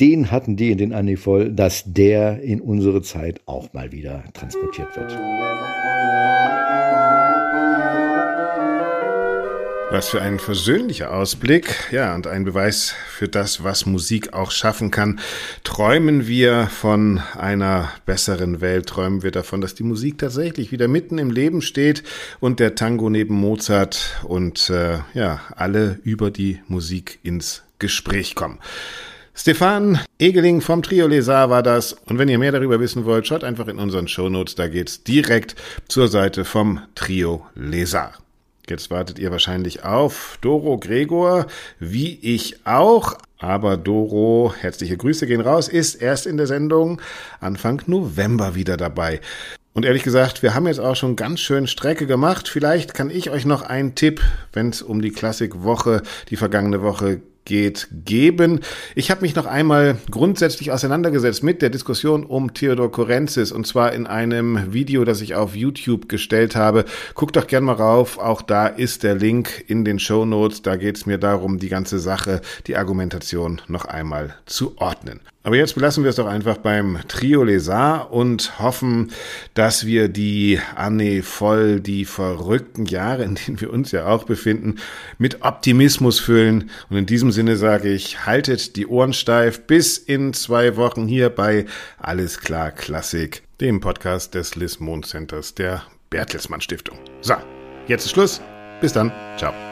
den hatten die in den Anni voll, dass der in unsere Zeit auch mal wieder transportiert wird. Was für ein versöhnlicher Ausblick, ja, und ein Beweis für das, was Musik auch schaffen kann. Träumen wir von einer besseren Welt, träumen wir davon, dass die Musik tatsächlich wieder mitten im Leben steht und der Tango neben Mozart und äh, ja, alle über die Musik ins Gespräch kommen. Stefan Egeling vom Trio Lesar war das. Und wenn ihr mehr darüber wissen wollt, schaut einfach in unseren Shownotes. Da geht's direkt zur Seite vom Trio Lesar. Jetzt wartet ihr wahrscheinlich auf Doro Gregor, wie ich auch. Aber Doro, herzliche Grüße gehen raus, ist erst in der Sendung Anfang November wieder dabei. Und ehrlich gesagt, wir haben jetzt auch schon ganz schön Strecke gemacht. Vielleicht kann ich euch noch einen Tipp, wenn es um die Klassikwoche, die vergangene Woche geht, geben. Ich habe mich noch einmal grundsätzlich auseinandergesetzt mit der Diskussion um Theodor Korenzis und zwar in einem Video, das ich auf YouTube gestellt habe. Guckt doch gern mal rauf, auch da ist der Link in den Show Notes. Da geht es mir darum, die ganze Sache, die Argumentation noch einmal zu ordnen. Aber jetzt belassen wir es doch einfach beim Trio Lesar und hoffen, dass wir die Anne voll die verrückten Jahre, in denen wir uns ja auch befinden, mit Optimismus füllen. Und in diesem Sinne sage ich, haltet die Ohren steif bis in zwei Wochen hier bei Alles klar Klassik, dem Podcast des Liz Mond Centers der Bertelsmann Stiftung. So, jetzt ist Schluss. Bis dann. Ciao.